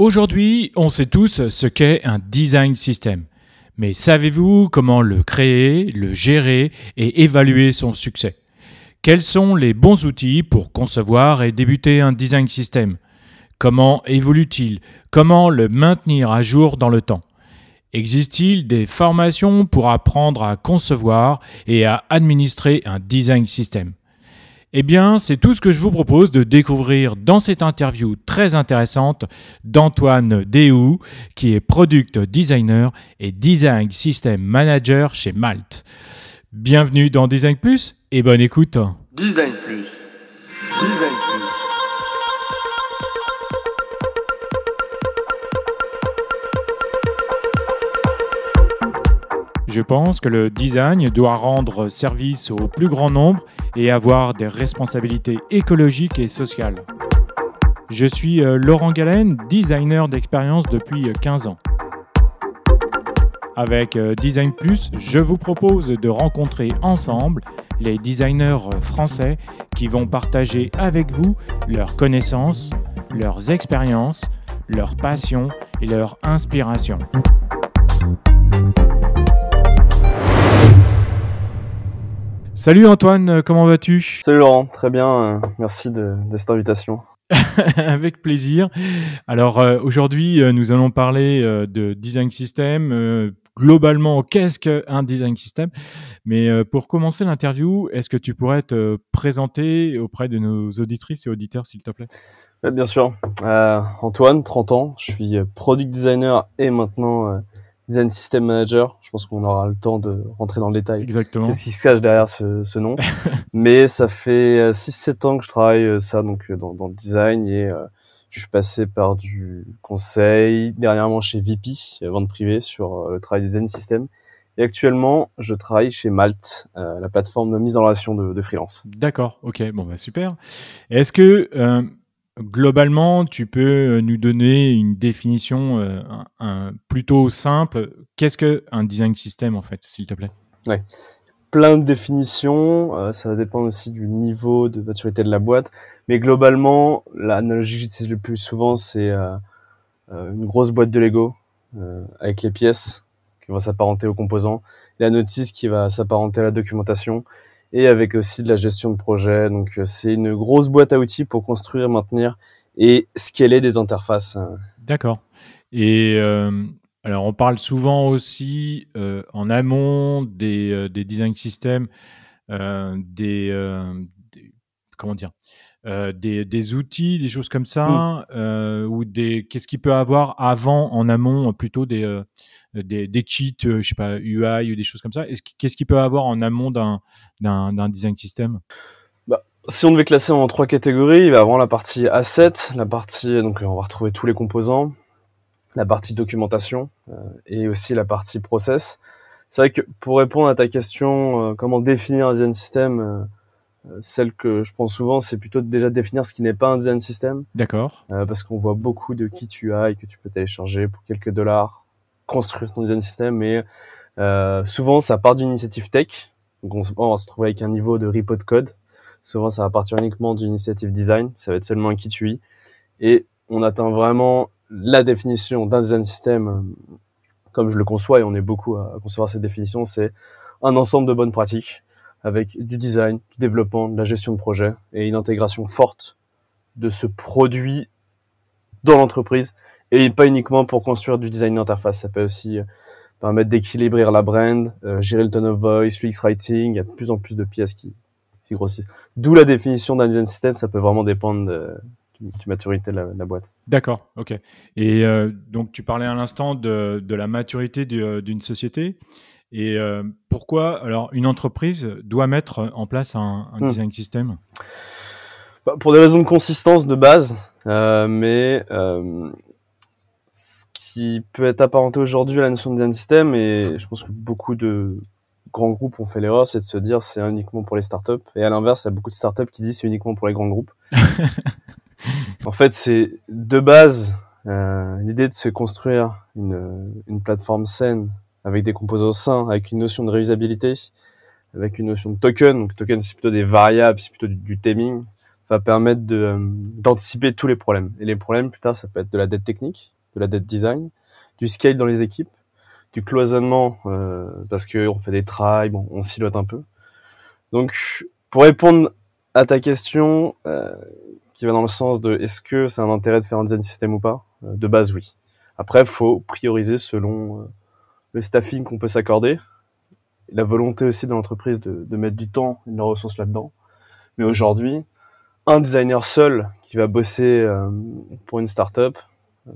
Aujourd'hui, on sait tous ce qu'est un design system. Mais savez-vous comment le créer, le gérer et évaluer son succès? Quels sont les bons outils pour concevoir et débuter un design system? Comment évolue-t-il? Comment le maintenir à jour dans le temps? Existe-t-il des formations pour apprendre à concevoir et à administrer un design system? Eh bien, c'est tout ce que je vous propose de découvrir dans cette interview très intéressante d'Antoine Déhou, qui est product designer et design system manager chez Malte. Bienvenue dans Design Plus et bonne écoute. Design Plus. Design Plus. Je pense que le design doit rendre service au plus grand nombre et avoir des responsabilités écologiques et sociales. Je suis euh, Laurent Galen, designer d'expérience depuis 15 ans. Avec euh, Design Plus, je vous propose de rencontrer ensemble les designers français qui vont partager avec vous leurs connaissances, leurs expériences, leurs passions et leurs inspirations. Salut Antoine, euh, comment vas-tu Salut Laurent, très bien, euh, merci de, cette invitation. Avec plaisir. Alors euh, aujourd'hui, nous allons parler de design system. globalement, qu'est-ce qu'un design system? Mais pour commencer l'interview, est-ce que tu pourrais te présenter auprès de nos auditrices et auditeurs, s'il te plaît? Bien sûr. Antoine, 30 ans, je suis product designer et maintenant design system manager. Je pense qu'on aura le temps de rentrer dans le détail. Exactement. Qu'est-ce qui se cache derrière ce, ce nom Mais ça fait 6-7 euh, ans que je travaille euh, ça donc euh, dans, dans le design et je suis passé par du conseil, dernièrement chez VP, vente privée, sur le travail design system. Et actuellement, je travaille chez Malte, la plateforme de mise en relation de, de freelance. D'accord, ok, bon bah super. Est-ce que Globalement, tu peux euh, nous donner une définition euh, plutôt simple. Qu'est-ce qu'un design system, en fait, s'il te plaît? Ouais. Plein de définitions. Euh, ça va dépendre aussi du niveau de maturité de la boîte. Mais globalement, l'analogie que j'utilise le plus souvent, c'est une grosse boîte de Lego avec les pièces qui vont s'apparenter aux composants, la notice qui va s'apparenter à la documentation, et avec aussi de la gestion de projet. Donc euh, c'est une grosse boîte à outils pour construire, maintenir et scaler des interfaces. D'accord. Et euh, alors on parle souvent aussi euh, en amont des, des design systems, des, comment dire, des, des, outils, des choses comme ça, mmh. ou des qu'est-ce qu'il peut avoir avant, en amont, plutôt des des, des cheats, je sais pas, UI ou des choses comme ça? Qu'est-ce qu'il peut avoir en amont d'un design system? Bah, Si on devait classer en trois catégories, il va avoir la partie asset, la partie, donc on va retrouver tous les composants, la partie documentation euh, et aussi la partie process. C'est vrai que pour répondre à ta question, euh, comment définir un design system, euh, celle que je prends souvent, c'est plutôt déjà définir ce qui n'est pas un design system. D'accord. parce qu'on voit beaucoup de kits UI que tu peux télécharger pour quelques dollars construire ton design system, mais euh, souvent ça part d'une initiative tech. Donc on, va se trouver avec un niveau de repo de code. Souvent ça va partir uniquement d'une initiative design, ça va être seulement un kit UI. Et on atteint vraiment la définition d'un design system euh, comme je le conçois, et on est beaucoup à, concevoir cette définition, c'est un ensemble de bonnes pratiques avec du design, du développement, de la gestion de projet et une intégration forte de ce produit dans l'entreprise et pas uniquement pour construire du design d'interface. Ça peut aussi euh, permettre d'équilibrer la brand, euh, gérer le tone of voice, l'UX writing. Il y a de plus en plus de pièces qui, qui grossissent. D'où la définition d'un design system. Ça peut vraiment dépendre de, de maturité de la, boîte. D'accord, ok. Et euh, donc tu parlais à l'instant de, la maturité d'une société. Et pourquoi alors une entreprise doit mettre en place un, un hmm. design system? Bah, Pour des raisons de consistance de base, mais qui peut être apparenté aujourd'hui à la notion de design system et je pense que beaucoup de grands groupes ont fait l'erreur, c'est de se dire c'est uniquement pour les startups et à l'inverse, il y a beaucoup de startups qui disent c'est uniquement pour les grands groupes. en fait, c'est de base euh, l'idée de se construire une, une plateforme saine avec des composants sains, avec une notion de réusabilité, avec une notion de token. Donc token c'est plutôt des variables, c'est plutôt du, du, taming. va permettre de, d'anticiper tous les problèmes. Et les problèmes, plus tard, ça peut être de la dette technique, de la dette design, du scale dans les équipes, du cloisonnement, euh, parce qu'on fait des trails, bon, on silote un peu. Donc, pour répondre à ta question, euh, qui va dans le sens de est-ce que c'est un intérêt de faire un design system ou pas? Euh, De base, oui. Après, faut prioriser selon euh, le staffing qu'on peut s'accorder, la volonté aussi de l'entreprise de, mettre du temps et de la ressource là-dedans. Mais aujourd'hui, un designer seul qui va bosser euh, pour une startup, euh,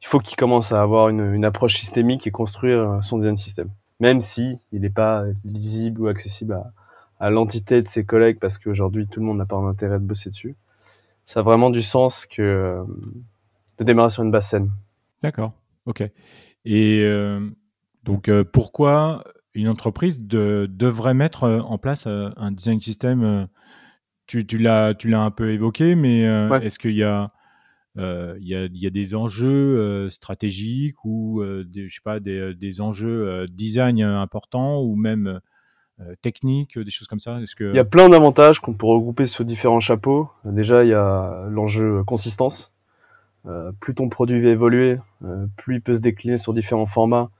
il faut qu'il commence à avoir une, approche systémique et construire son design system. Même si il n'est pas lisible ou accessible à, l'entité de ses collègues parce qu'aujourd'hui tout le monde n'a pas d'intérêt de bosser dessus. Ça a vraiment du sens que euh, de démarrer sur une base saine. D'accord, ok. Et euh, donc euh, pourquoi une entreprise de, devrait mettre en place un design system Tu, tu l'as un peu évoqué, mais ouais. est-ce qu'il y a il y, a, y, a, des enjeux stratégiques ou des, je sais pas des, des enjeux design importants ou même euh, techniques, des choses comme ça? Est-ce que... Il y a plein d'avantages qu'on peut regrouper sur différents chapeaux. Déjà, il y a l'enjeu consistance. Euh, plus ton produit va évoluer, euh, plus il peut se décliner sur différents formats.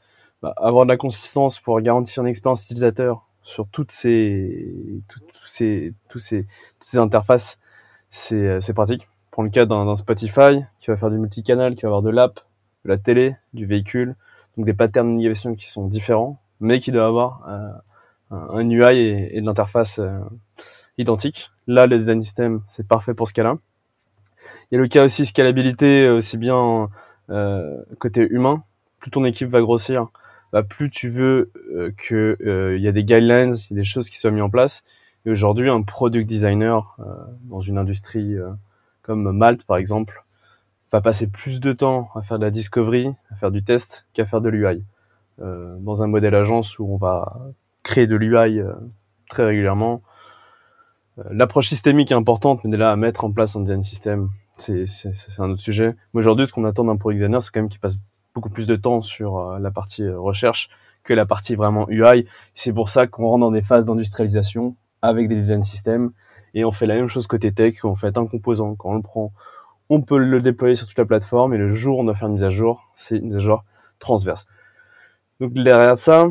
Bah, avoir de la consistance pour garantir une expérience utilisateur sur toutes ces, ces, toutes ces interfaces, c'est, c'est pratique. Pour le cas d'un, Spotify qui va faire du multicanal, qui va avoir de l'app, de la télé, du véhicule, donc des patterns de navigation qui sont différents, mais qui doivent avoir euh, un UI et, et de l'interface euh, identique. Là, le design system, c'est parfait pour ce cas-là. Il y a le cas aussi scalabilité, aussi bien euh, côté humain. Plus ton équipe va grossir, bah, plus tu veux euh, que euh, il y a des guidelines, y a des choses qui soient mises en place. Et aujourd'hui, un product designer euh, dans une industrie euh, comme Malte, par exemple, va passer plus de temps à faire de la discovery, à faire du test, qu'à faire de l'UI. dans un modèle agence où on va créer de l'UI euh, très régulièrement. Euh, l'approche systémique est importante, mais là, à mettre en place un design system, c'est un autre sujet. Mais aujourd'hui, ce qu'on attend d'un product designer, c'est quand même qu'il passe beaucoup plus de temps sur euh, la partie recherche que la partie vraiment UI. C'est pour ça qu'on rentre dans des phases d'industrialisation avec des design systems et on fait la même chose côté tech, on fait un composant, quand on le prend, on peut le déployer sur toute la plateforme et le jour où on doit faire une mise à jour, c'est une mise à jour transverse. Donc derrière ça,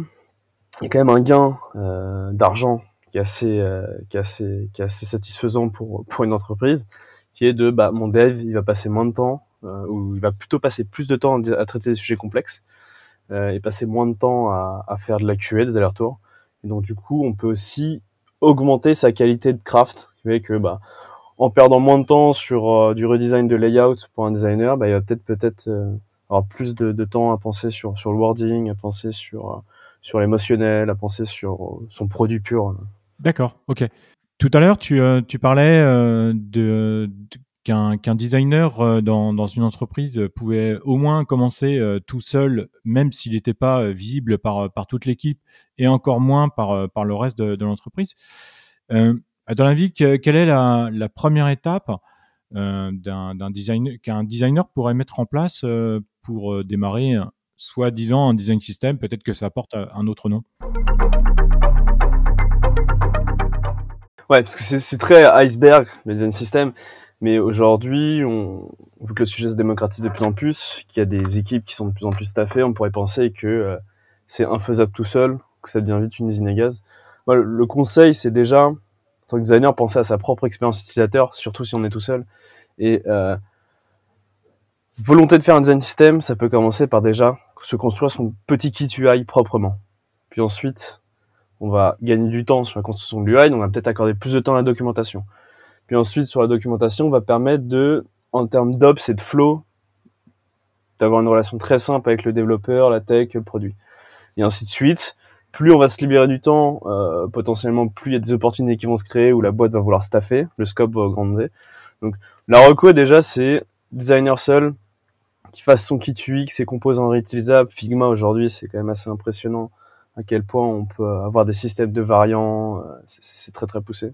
il y a quand même un gain euh, d'argent qui est assez, euh, qui est satisfaisant pour pour une entreprise, qui est de bah mon dev il va passer moins de temps euh, ou il va plutôt passer plus de temps à traiter des sujets complexes euh, et passer moins de temps à, à faire de la QA, des allers-retours. Et donc du coup, on peut aussi augmenter sa qualité de craft, qui fait que bah en perdant moins de temps sur euh, du redesign de layout pour un designer, bah, il va peut-être peut-être euh, avoir plus de, de, temps à penser sur sur le wording, à penser sur sur l'émotionnel, à penser sur son produit pur. D'accord, ok. Tout à l'heure, tu, euh, parlais euh, de, qu'un designer euh, dans, une entreprise pouvait au moins commencer tout seul, même s'il n'était pas visible par, toute l'équipe et encore moins par, le reste de, l'entreprise. Dans la vie, que, quelle est la, la première étape d'un designer qu'un designer pourrait mettre en place pour démarrer soit disant un design system, peut-être que ça porte un autre nom? Ouais, parce que c'est très iceberg, le design system. Mais aujourd'hui, vu que le sujet se démocratise de plus en plus, qu'il y a des équipes qui sont de plus en plus staffées, on pourrait penser que euh, c'est infaisable tout seul, que ça devient vite une usine à gaz. Moi, le, le conseil, c'est déjà, en tant que designer, penser à sa propre expérience utilisateur, surtout si on est tout seul. Et euh, volonté de faire un design system, ça peut commencer par déjà se construire son petit kit UI proprement. Puis ensuite, on va gagner du temps sur la construction de l'UI, donc on va peut-être accorder plus de temps à la documentation. Puis ensuite, sur la documentation, on va permettre de, en termes d'ops et de flow, d'avoir une relation très simple avec le développeur, la tech, le produit. Et ainsi de suite. Plus on va se libérer du temps, euh, potentiellement, plus il y a des opportunités qui vont se créer où la boîte va vouloir staffer, le scope va augmenter. Donc, la reco, déjà, c'est designer seul, qui fasse son kit UX, ses composants réutilisables. Figma aujourd'hui, c'est quand même assez impressionnant à quel point on peut avoir des systèmes de variants. C'est très très poussé.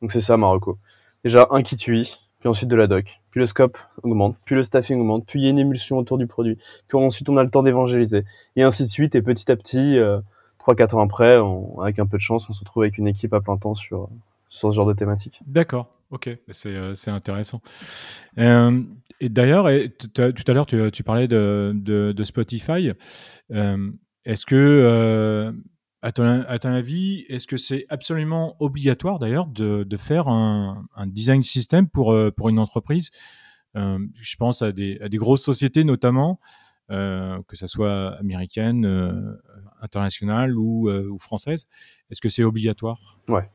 Donc c'est ça Marocco. Déjà un kit UI, puis ensuite de la doc, puis le scope augmente, puis le staffing augmente, puis il y a une émulsion autour du produit, puis ensuite on a le temps d'évangéliser, et ainsi de suite. Et petit à petit, euh, 3-4 ans après, avec un peu de chance, on se retrouve avec une équipe à plein temps sur, sur ce genre de thématique. D'accord. Ok, c'est intéressant. et d'ailleurs, tout à l'heure, tu, tu, parlais de, de, Spotify. Est-ce que, à ton, à, ton, avis, est-ce que c'est absolument obligatoire d'ailleurs de, faire un, design system pour, pour une entreprise? Je pense à des, grosses sociétés notamment, que ce soit américaine, internationale ou, ou française. Est-ce que c'est obligatoire? Ouais.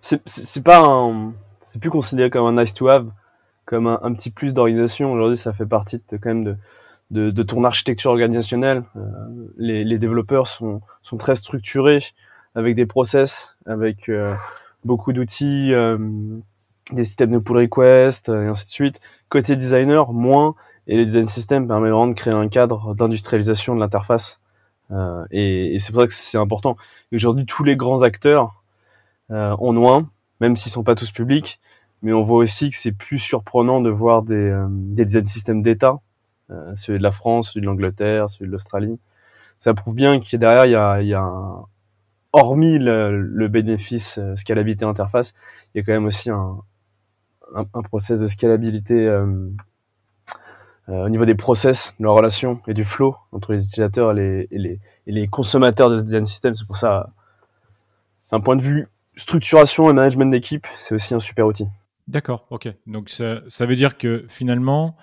C'est pas c'est plus considéré comme un nice to have, comme un, petit plus d'organisation. Aujourd'hui, ça fait partie quand même de, de, de ton architecture organisationnelle. Euh, les, les, développeurs sont, sont très structurés avec des process, avec euh, beaucoup d'outils, euh, des systèmes de pull request et ainsi de suite. Côté designer, moins. Et les design systems permettent vraiment de créer un cadre d'industrialisation de l'interface. et, et c'est pour ça que c'est important. Aujourd'hui, tous les grands acteurs euh, en loin, même s'ils sont pas tous publics. Mais on voit aussi que c'est plus surprenant de voir des, euh, des design systèmes d'État, euh, celui de la France, celui de l'Angleterre, celui de l'Australie. Ça prouve bien qu'il derrière, il y a, un, hormis le, bénéfice euh, scalabilité interface, il y a quand même aussi un, un, process de scalabilité euh, euh, au niveau des process, de la relation et du flow entre les utilisateurs et les, consommateurs de ce design system. C'est pour ça, d'un point de vue structuration et management d'équipe, c'est aussi un super outil. D'accord, ok. Donc ça, ça, veut dire que finalement,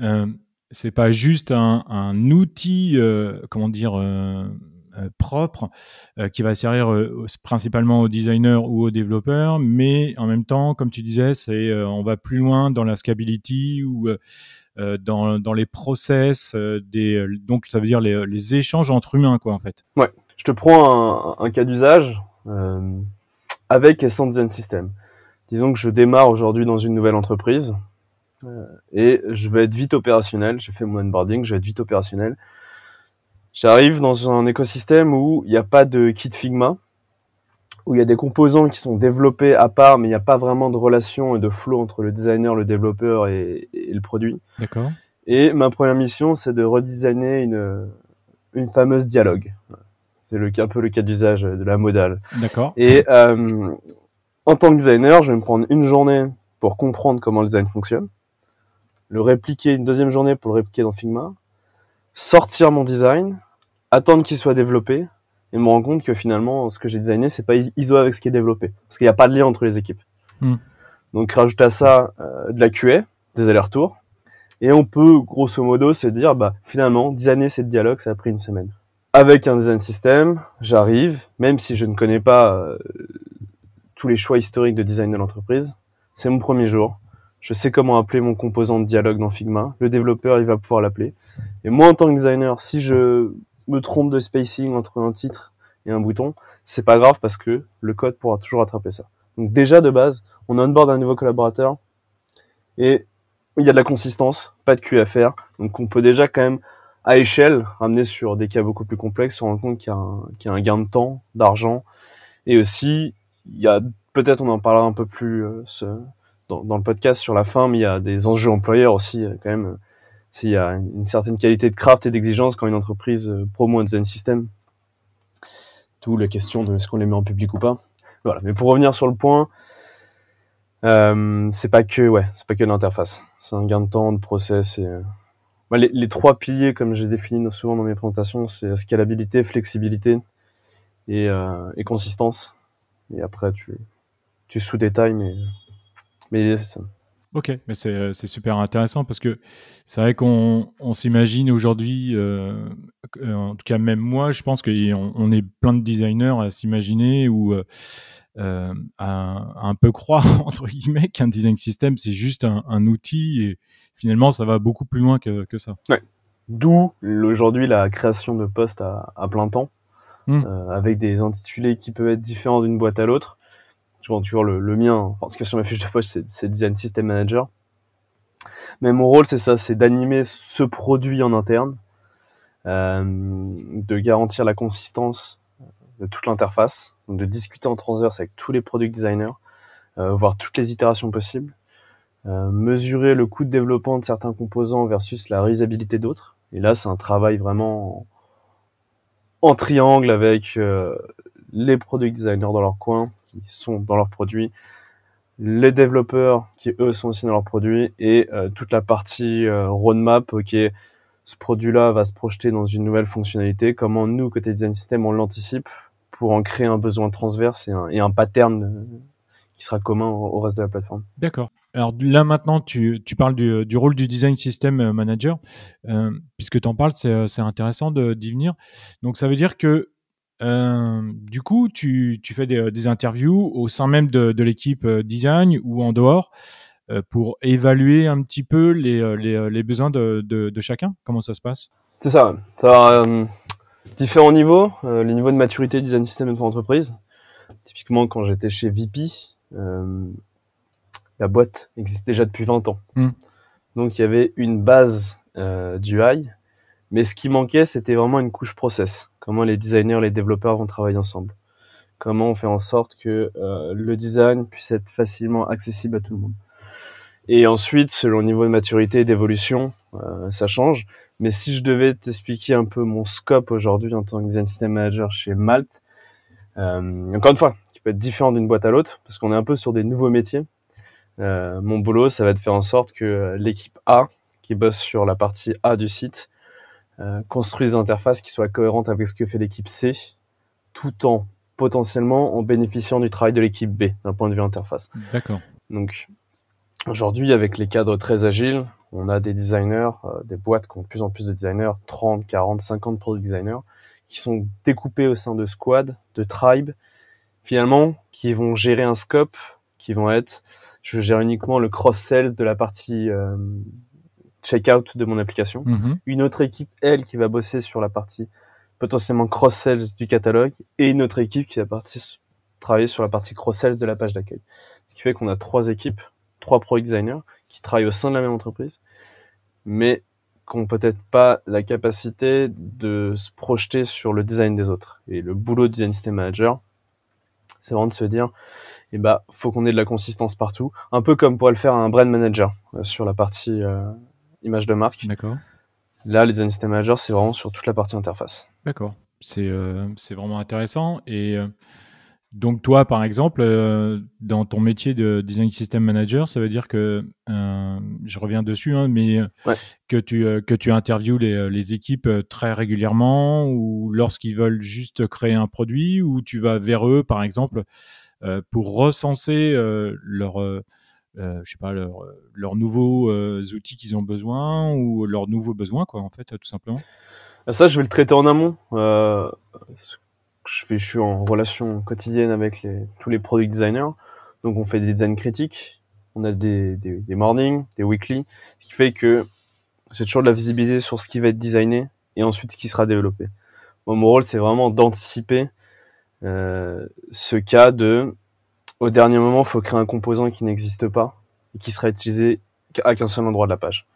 euh, c'est pas juste un, outil, euh, comment dire, euh, euh propre qui va servir principalement aux designers ou aux développeurs, mais en même temps, comme tu disais, on va plus loin dans la scalability ou dans, les process, donc ça veut dire les, échanges entre humains, quoi, en fait. Ouais. Je te prends un, cas d'usage avec et sans system. Disons que je démarre aujourd'hui dans une nouvelle entreprise et je vais être vite opérationnel. J'ai fait mon onboarding, je vais être vite opérationnel. J'arrive dans un écosystème où il n'y a pas de kit Figma, où il y a des composants qui sont développés à part, mais il n'y a pas vraiment de relation et de flow entre le designer, le développeur et, et le produit. D'accord. Et ma première mission, c'est de redesigner une, une fameuse dialogue. C'est le, un peu le cas d'usage de la modale. D'accord. Et euh, en tant que designer, je vais me prendre une journée pour comprendre comment le design fonctionne, le répliquer une deuxième journée pour le répliquer dans Figma, sortir mon design, attendre qu'il soit développé et me rendre compte que finalement, ce que j'ai designé, c'est pas ISO avec ce qui est développé, parce qu'il n'y a pas de lien entre les équipes. Mm. Donc, rajoute à ça euh, de la QA, des allers-retours, et on peut grosso modo se dire, bah finalement, designer cette dialogue, ça a pris une semaine avec un design system, j'arrive, même si je ne connais pas euh, tous les choix historiques de design de l'entreprise, c'est mon premier jour. Je sais comment appeler mon composant de dialogue dans Figma. Le développeur, il va pouvoir l'appeler. Et moi, en tant que designer, si je me trompe de spacing entre un titre et un bouton, c'est pas grave parce que le code pourra toujours attraper ça. Donc déjà, de base, on onboard un nouveau collaborateur et il y a de la consistance, pas de QFR. Donc on peut déjà quand même à échelle, ramener sur des cas beaucoup plus complexes, on rend compte qu'il y, a un gain de temps, d'argent, et aussi, il y a peut-être, on en parlera un peu plus euh, dans, le podcast sur la fin, mais il y a des enjeux employeurs aussi, euh, quand même. S'il y a une certaine qualité de craft et d'exigence quand une entreprise euh, promo un design system, tout la question de est-ce qu'on les met en public ou pas. Voilà. Mais pour revenir sur le point, euh, c'est pas que ouais, c'est pas que l'interface. C'est un gain de temps, de process bah, les, trois piliers, comme j'ai défini souvent dans mes présentations, c'est scalabilité, flexibilité et, euh, et, consistance. Et après, tu, tu sous-détailles, mais, mais c'est ça. Ok, mais c'est super intéressant parce que c'est vrai qu'on on, s'imagine aujourd'hui, euh, en tout cas même moi, je pense qu'on on est plein de designers à s'imaginer ou euh, euh à, à, un peu croire, entre guillemets, qu'un design system, c'est juste un, un, outil et finalement, ça va beaucoup plus loin que, que ça. Ouais. D'où aujourd'hui la création de postes à, à plein temps, mmh. euh, avec des intitulés qui peuvent être différents d'une boîte à l'autre. Je toujours le, le, mien, enfin, que sur ma fiche de poste, c'est Design System Manager. Mais mon rôle, c'est ça, c'est d'animer ce produit en interne, euh, de garantir la consistance de toute l'interface, de discuter en transverse avec tous les product designers, euh, voir toutes les itérations possibles, euh, mesurer le coût de développement de certains composants versus la réalisabilité d'autres. Et là, c'est un travail vraiment en, triangle avec euh, les product designers dans leur coin, qui sont dans leurs produits, les développeurs qui eux sont aussi dans leurs produits et euh, toute la partie euh, roadmap, ok, ce produit-là va se projeter dans une nouvelle fonctionnalité, comment nous, côté design system, on l'anticipe pour en créer un besoin transverse et un, pattern euh, qui sera commun au, reste de la plateforme. D'accord. Alors là maintenant, tu, parles du, rôle du design system euh, manager. Euh, puisque tu en parles, c'est intéressant d'y venir. Donc ça veut dire que euh, du coup, tu, tu fais des, des, interviews au sein même de, de l'équipe euh, design ou en dehors euh, pour évaluer un petit peu les, les, les besoins de, de, de, chacun? Comment ça se passe? C'est ça. Différents niveaux. les niveaux de maturité design system de ton entreprise. Typiquement, quand j'étais chez VP, la boîte existe déjà depuis 20 ans. Mm. Donc il y avait une base euh, du high, mais ce qui manquait, c'était vraiment une couche process. Comment les designers, les développeurs vont travailler ensemble. Comment on fait en sorte que euh, le design puisse être facilement accessible à tout le monde. Et ensuite, selon le niveau de maturité et d'évolution, euh, ça change. Mais si je devais t'expliquer un peu mon scope aujourd'hui en tant que design system manager chez Malte, euh, encore une fois, qui peut être différent d'une boîte à l'autre, parce qu'on est un peu sur des nouveaux métiers. Mon boulot, ça va être de faire en sorte que l'équipe A, qui bosse sur la partie A du site, euh, construise des interfaces qui soient cohérentes avec ce que fait l'équipe C, tout en potentiellement en bénéficiant du travail de l'équipe B d'un point de vue interface. D'accord. Donc aujourd'hui, avec les cadres très agiles, on a des designers, euh, des boîtes qui ont de plus en plus de designers, 30, 40, 50 product designers, qui sont découpés au sein de squads, de tribes, finalement, qui vont gérer un scope, qui vont être je gère uniquement le cross-sales de la partie euh, checkout de mon application. Mhm. Une autre équipe, elle, qui va bosser sur la partie potentiellement cross-sales du catalogue et une autre équipe qui va partie, travailler sur la partie cross-sales de la page d'accueil. Ce qui fait qu'on a trois équipes, trois product designers qui travaillent au sein de la même entreprise, mais qui n'ont peut-être pas la capacité de se projeter sur le design des autres. Et le boulot de design system manager, c'est vraiment de se dire, et bah faut qu'on ait de la consistance partout, un peu comme pourrait le faire un brand manager euh, sur la partie euh, image de marque. D'accord. Là, les design system managers, c'est vraiment sur toute la partie interface. D'accord. C'est euh, vraiment intéressant et euh, donc toi, par exemple, euh, dans ton métier de design system manager, ça veut dire que je reviens dessus, hein, mais ouais. que tu que tu interviews les, les équipes très régulièrement ou lorsqu'ils veulent juste créer un produit ou tu vas vers eux, par exemple, pour recenser leur, euh, je sais pas, leurs leur nouveaux outils qu'ils ont besoin ou leurs nouveaux besoins, quoi, en fait, tout simplement. Ah, ça, je vais le traiter en amont. je, fais, je suis en relation quotidienne avec tous les product designers. Donc, on fait des designs critiques. On a des, mornings, des weekly, ce qui fait que j'ai toujours de la visibilité sur ce qui va être designé et ensuite ce qui sera développé. Moi, mon rôle, c'est vraiment d'anticiper euh, ce cas de au dernier moment, il faut créer un composant qui n'existe pas et qui sera utilisé à qu'un seul endroit de la page.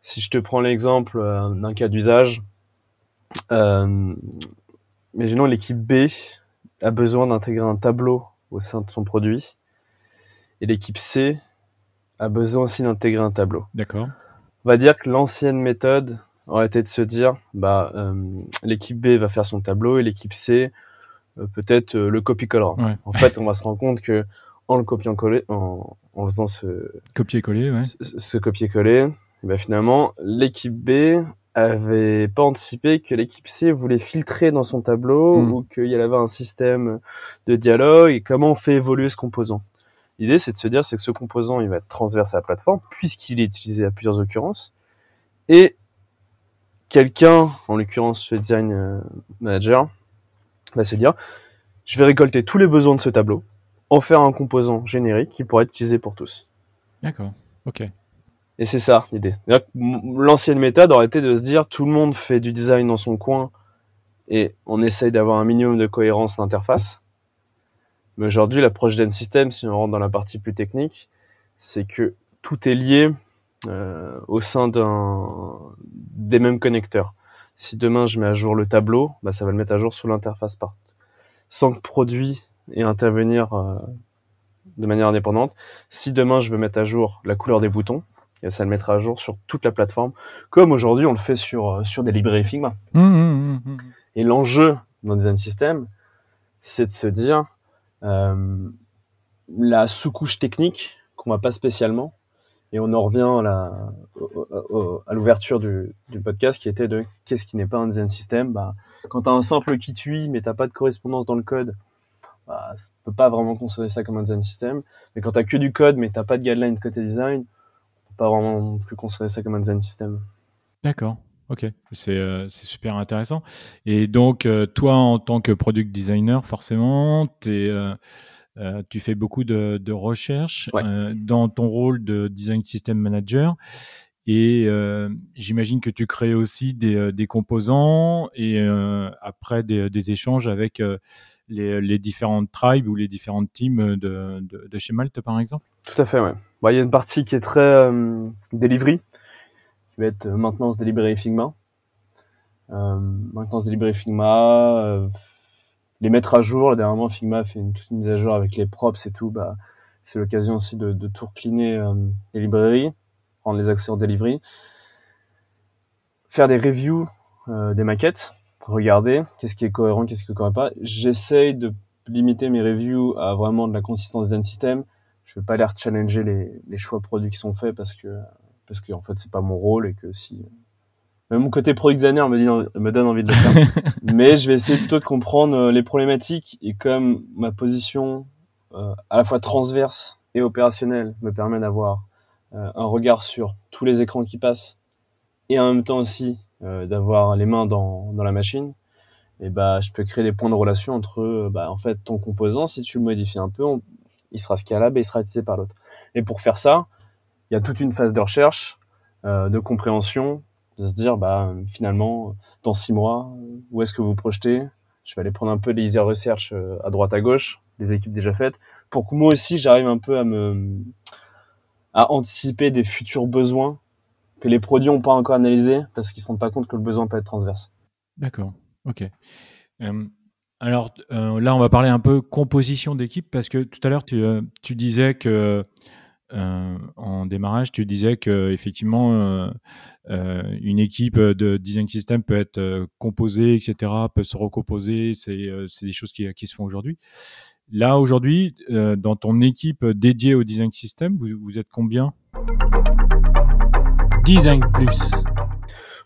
Si je te prends l'exemple euh, d'un cas d'usage, euh, imaginons l'équipe B a besoin d'intégrer un tableau au sein de son produit et l'équipe C a besoin aussi d'intégrer un tableau. D'accord. On va dire que l'ancienne méthode aurait été de se dire, bah, euh, l'équipe B va faire son tableau et l'équipe C peut-être euh, le copie-collera. Ouais. En fait, on va se rendre compte que en le copiant-coller, en, en, faisant ce copier-coller, ouais. ce, ce copier-coller, ben finalement, l'équipe B avait pas anticipé que l'équipe C voulait filtrer dans son tableau Mm. ou qu'il y avait un système de dialogue et comment on fait évoluer ce composant. L'idée, c'est de se dire, c'est que ce composant, il va être transverse à la plateforme puisqu'il est utilisé à plusieurs occurrences et quelqu'un, en l'occurrence ce design euh, manager, va se dire, je vais récolter tous les besoins de ce tableau, en faire un composant générique qui pourrait être utilisé pour tous. D'accord. Ok. Et c'est ça l'idée. L'ancienne méthode aurait été de se dire tout le monde fait du design dans son coin et on essaye d'avoir un minimum de cohérence d'interface. Mais aujourd'hui, l'approche d'un système, si on rentre dans la partie plus technique, c'est que tout est lié euh, au sein des mêmes connecteurs. Si demain je mets à jour le tableau, bah, ça va le mettre à jour sous l'interface part, sans que le produit à intervenir euh, de manière indépendante. Si demain je veux mettre à jour la couleur des boutons, et ça le mettra à jour sur toute la plateforme, comme aujourd'hui on le fait sur, euh, sur des librairies Figma. Mmh, mmh, mmh. Et l'enjeu dans Design System, c'est de se dire, euh, la sous-couche technique qu'on voit pas spécialement. Et on en revient à à l'ouverture du, podcast qui était de qu'est-ce qui n'est pas un design system bah, Quand tu as un simple kit UI mais t'as pas de correspondance dans le code, bah, ça peut pas vraiment considérer ça comme un design system. Mais quand tu as que du code mais t'as pas de guideline côté design, on peut pas vraiment plus considérer ça comme un design system. D'accord. Ok, c'est euh, super intéressant. Et donc, euh, toi, en tant que product designer, forcément, t'es, euh, euh, tu fais beaucoup de, de Ouais. euh, dans ton rôle de design system manager. Et euh, j'imagine que tu crées aussi des, des composants et après des, des échanges avec les, les différentes tribes ou les différentes teams de, de, de chez Malte, par exemple? Tout à fait, ouais. Bon, Il y a une partie qui est très delivery, qui va être maintenance delivery Figma. Maintenance delivery Figma, les mettre à jour. Dernièrement, Figma fait une toute mise à jour avec les props et tout. Bah, c'est l'occasion aussi de, de tout recliner euh, les librairies, rendre les accès en delivery. Faire des reviews euh, des maquettes, regarder qu'est-ce qui est cohérent, qu'est-ce qui ne correspond pas. J'essaye de limiter mes reviews à vraiment de la consistance d'un système. Je veux pas aller challenger les, les choix produits qui sont faits parce que parce que en fait c'est pas mon rôle et que si mon côté product designer me, dit, me donne envie de le faire. Mais je vais essayer plutôt de comprendre euh, les problématiques et comme ma position euh, à la fois transverse et opérationnelle me permet d'avoir euh, un regard sur tous les écrans qui passent et en même temps aussi euh, d'avoir les mains dans, dans la machine, et bah je peux créer des points de relation entre bah, en fait ton composant si tu le modifies un peu, on, il sera scalable et il sera utilisé par l'autre. Et pour faire ça, il y a toute une phase de recherche, euh, de compréhension, de se dire bah finalement dans six mois où est-ce que vous projetez? Je vais aller prendre un peu des easy research euh, à droite à gauche, des équipes déjà faites, pour que moi aussi j'arrive un peu à me à anticiper des futurs besoins que les produits n'ont pas encore analysés parce qu'ils ne se rendent pas compte que le besoin peut être transverse. D'accord, ok. Euh, alors euh, là, on va parler un peu composition d'équipe parce que tout à l'heure, tu, tu, disais que euh, en démarrage, tu disais que effectivement, euh, une équipe de design system peut être composée, etc., peut se recomposer. C'est des choses qui, qui se font aujourd'hui. Là, aujourd'hui, dans ton équipe dédiée au design system, vous, vous êtes combien? Design Plus.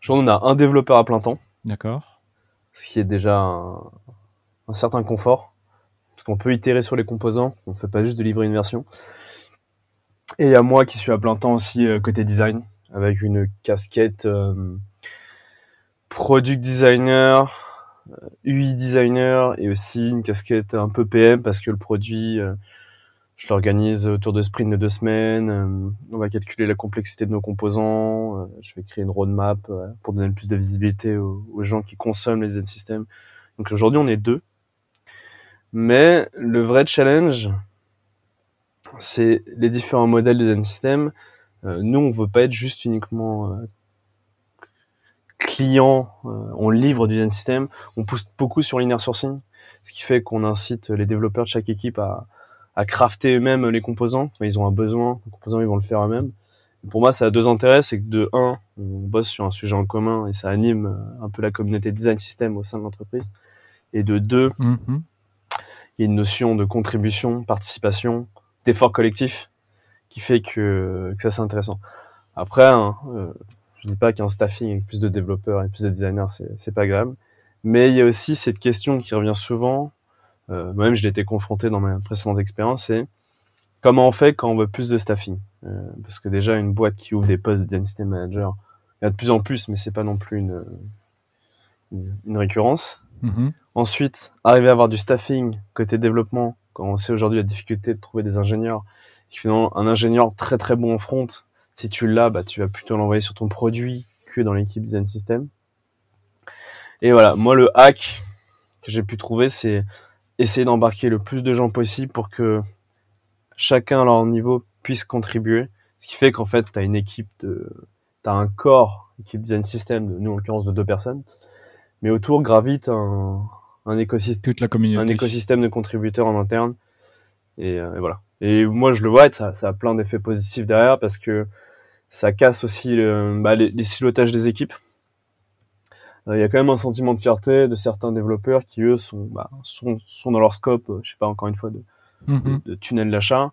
On a un développeur à plein temps. D'accord. Ce qui est déjà un, un certain confort. Parce qu'on peut itérer sur les composants. On ne fait pas juste de livrer une version. Et il y a moi qui suis à plein temps aussi euh, côté design. Avec une casquette euh, product designer, UI designer et aussi une casquette un peu PM parce que le produit, euh, je l'organise autour de sprint de deux semaines. Euh, on va calculer la complexité de nos composants. Euh, je vais créer une roadmap euh, pour donner plus de visibilité aux, aux gens qui consomment les systems. Donc aujourd'hui, on est deux. Mais le vrai challenge, c'est les différents modèles de design system. Euh, nous, on veut pas être juste uniquement euh, client, euh, on livre du design system. On pousse beaucoup sur l'inner sourcing, ce qui fait qu'on incite les développeurs de chaque équipe à, à crafter eux-mêmes les composants. Quand ils ont un besoin, les composants, ils vont le faire eux-mêmes. Pour moi, ça a deux intérêts. C'est que de un, on bosse sur un sujet en commun et ça anime euh, un peu la communauté design system au sein de l'entreprise. Et de deux, mm -hmm. il y a une notion de contribution, participation, collectif qui fait que, que ça c'est intéressant. Après, hein, euh, je dis pas qu'un staffing avec plus de développeurs et plus de designers c'est pas grave, mais il y a aussi cette question qui revient souvent. Euh, Moi-même, je l'ai été confronté dans ma précédente expérience, c'est comment on fait quand on veut plus de staffing euh, Parce que déjà, une boîte qui ouvre des postes de manager, il y a de plus en plus, mais c'est pas non plus une, une, une récurrence. Mm -hmm. Ensuite, arriver à avoir du staffing côté développement, on sait aujourd'hui la difficulté de trouver des ingénieurs, finalement, un ingénieur très très bon en front, si tu l'as, bah, tu vas plutôt l'envoyer sur ton produit que dans l'équipe design system. Et voilà, moi le hack que j'ai pu trouver, c'est essayer d'embarquer le plus de gens possible pour que chacun à leur niveau puisse contribuer. Ce qui fait qu'en fait, tu as une équipe de, tu as un corps, équipe design system, nous en l'occurrence de deux personnes, mais autour gravite un, un écosystème, toute la communauté, un écosystème de contributeurs en interne. Et, euh, et voilà. Et moi, je le vois, ça, ça a plein d'effets positifs derrière parce que ça casse aussi le, bah, les, les silotages des équipes. Il euh, y a quand même un sentiment de fierté de certains développeurs qui, eux, sont, bah, sont, sont dans leur scope, euh, je sais pas, encore une fois, de, mhm. de, tunnel d'achat.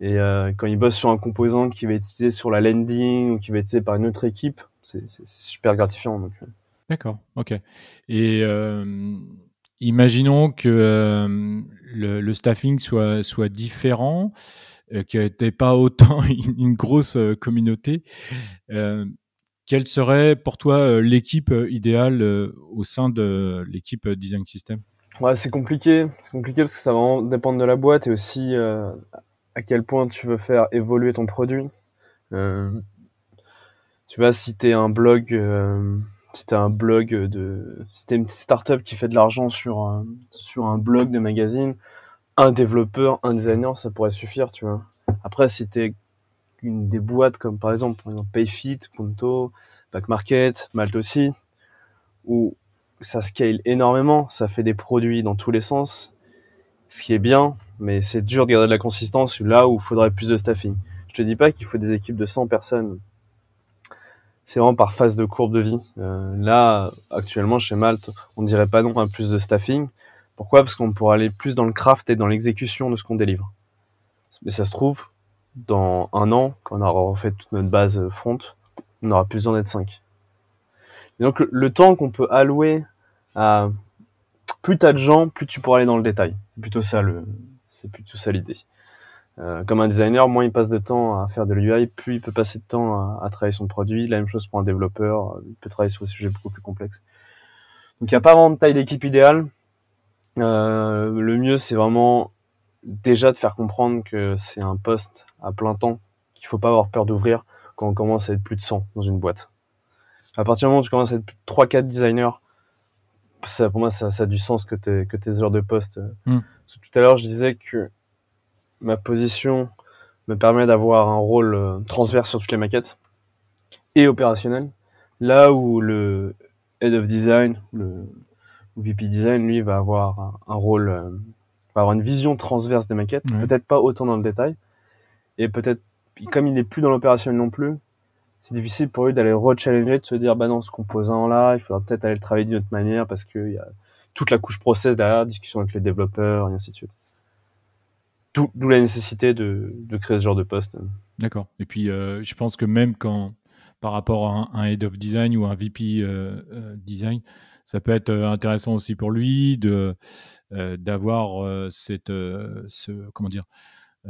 Et euh, quand ils bossent sur un composant qui va être utilisé sur la landing ou qui va être utilisé par une autre équipe, c'est super gratifiant. D'accord, ok. Et imaginons que le, staffing soit, soit différent, qu'il n'y ait pas autant une, grosse communauté. quelle serait pour toi l'équipe idéale au sein de l'équipe Design System? Ouais, c'est compliqué. C'est compliqué parce que ça va dépendre de la boîte et aussi à quel point tu veux faire évoluer ton produit. tu vois, si tu es un blog si un blog de, si t'es une petite startup qui fait de l'argent sur un, sur un blog de magazine, un développeur, un designer, ça pourrait suffire, tu vois. Après, si t'es une des boîtes comme par exemple, Payfit, Punto, Backmarket, Malte aussi, où ça scale énormément, ça fait des produits dans tous les sens, ce qui est bien, mais c'est dur de garder de la consistance là où il faudrait plus de staffing. Je te dis pas qu'il faut des équipes de 100 personnes c'est vraiment par phase de courbe de vie. Euh, là, actuellement, chez Malte, on dirait pas non à plus de staffing. Pourquoi? Parce qu'on pourra aller plus dans le craft et dans l'exécution de ce qu'on délivre. Mais ça se trouve, dans un an, quand on aura refait toute notre base front, on aura plus besoin d'être 5. Et donc, le, temps qu'on peut allouer à plus t'as de gens, plus tu pourras aller dans le détail. C'est plutôt ça le, c'est plutôt ça l'idée. Euh, comme un designer, moins il passe de temps à faire de l'UI, plus il peut passer de temps à, travailler son produit. La même chose pour un développeur, il peut travailler sur des sujets beaucoup plus complexes. Donc il n'y a pas vraiment de taille d'équipe idéale. Euh, le mieux, c'est vraiment déjà de faire comprendre que c'est un poste à plein temps, qu'il faut pas avoir peur d'ouvrir quand on commence à être plus de 100 dans une boîte. À partir du moment où tu commences à être 3-4 designers, ça, pour moi, ça, ça, a du sens que que tes heures de poste. Hmm. Tout à l'heure, je disais que ma position me permet d'avoir un rôle euh, transverse sur toutes les maquettes et opérationnel. Là où le Head of Design, le VP Design, lui, va avoir un, rôle, euh, va avoir une vision transverse des maquettes, peut-être pas autant dans le détail, et peut-être, comme il n'est plus dans l'opérationnel non plus, c'est difficile pour lui d'aller re-challenger, de se dire, bah non, ce composant-là, il faudra peut-être aller le travailler d'une autre manière parce qu'il y a toute la couche process derrière, discussion avec les développeurs, et ainsi de suite. D'où la nécessité de, de, créer ce genre de poste. D'accord. Et puis, euh, je pense que même quand, par rapport à un, head of design ou un VP euh, euh, design, ça peut être intéressant aussi pour lui de d'avoir cette ce, comment dire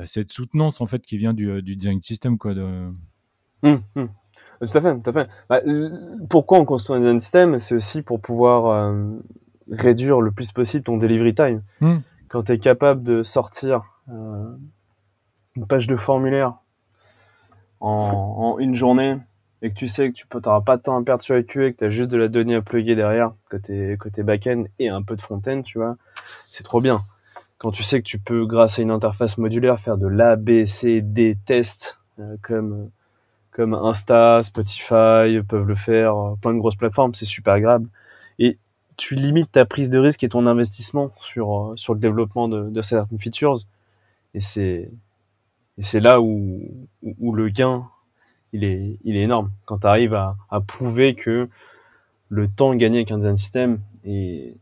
cette soutenance en fait qui vient du, du design system quoi. De... Hum, hum. Tout à fait, tout à fait. Bah, pourquoi on construit un design system C'est aussi pour pouvoir réduire le plus possible ton delivery time. Hum. Quand tu es capable de sortir une page de formulaire en, une journée et que tu sais que tu n'auras pas de temps à perdre sur EQ et que tu as juste de la donnée à plugger derrière côté, côté back-end et un peu de front-end, tu vois, c'est trop bien. Quand tu sais que tu peux, grâce à une interface modulaire, faire de l'A, B, C, D tests euh, comme, comme Insta, Spotify peuvent le faire, euh, plein de grosses plateformes, c'est super agréable. Et tu limites ta prise de risque et ton investissement sur, sur le développement de certaines features et c'est et c'est là où, où, le gain il est il est énorme. Quand tu arrives à, à prouver que le temps gagné avec un design system est,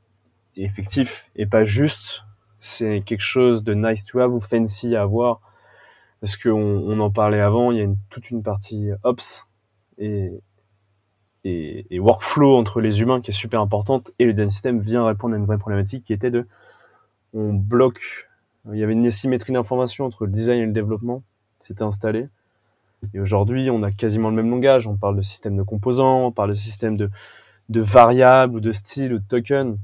est effectif et pas juste c'est quelque chose de nice to have ou fancy à avoir. Parce qu'on on en parlait avant il y a une, toute une partie ops et, et, et, workflow entre les humains qui est super importante et le design system vient répondre à une vraie problématique qui était de on bloque il y avait une asymétrie d'information entre le design et le développement. C'était installé. Et aujourd'hui, on a quasiment le même langage. On parle de système de composants, on parle de système de, variables ou de styles ou de tokens.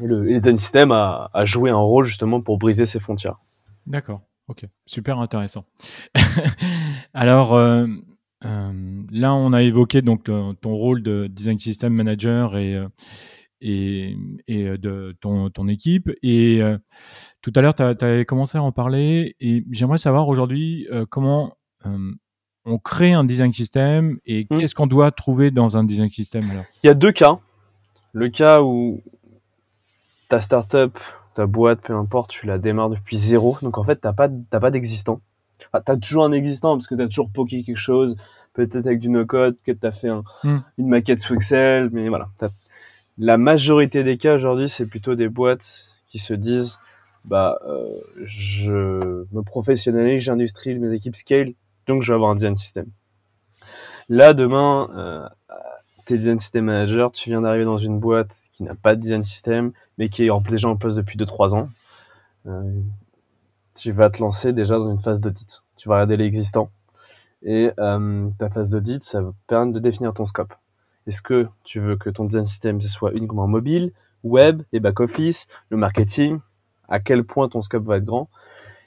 Et le, design system a, a, joué un rôle justement pour briser ces frontières. D'accord. Ok. Super intéressant. Alors, euh, euh, là, on a évoqué donc ton, rôle de design system manager et, euh, et, et de ton, ton, équipe. Et tout à l'heure, tu avais commencé à en parler et j'aimerais savoir aujourd'hui euh, comment euh, on crée un design system et hmm. qu'est-ce qu'on doit trouver dans un design system Il y a deux cas. Le cas où ta startup, ta boîte, peu importe, tu la démarres depuis zéro. Donc en fait, tu n'as pas, pas d'existant. Ah, tu as toujours un existant parce que tu as toujours poké quelque chose, peut-être avec du no-code, que tu as fait hmm. une maquette sous Excel, mais voilà. La majorité des cas aujourd'hui, c'est plutôt des boîtes qui se disent bah, euh, je me professionnalise, j'industrialise mes équipes scale, donc je vais avoir un design system. Là, demain, euh, t'es design system manager, tu viens d'arriver dans une boîte qui n'a pas de design system, mais qui est déjà en place depuis 2-3 ans. Euh, tu vas te lancer déjà dans une phase d'audit. Tu vas regarder l'existant. Et euh, ta phase d'audit, ça va permettre de définir ton scope. Est-ce que tu veux que ton design system soit uniquement mobile, web, et back-office, le marketing À quel point ton scope va être grand?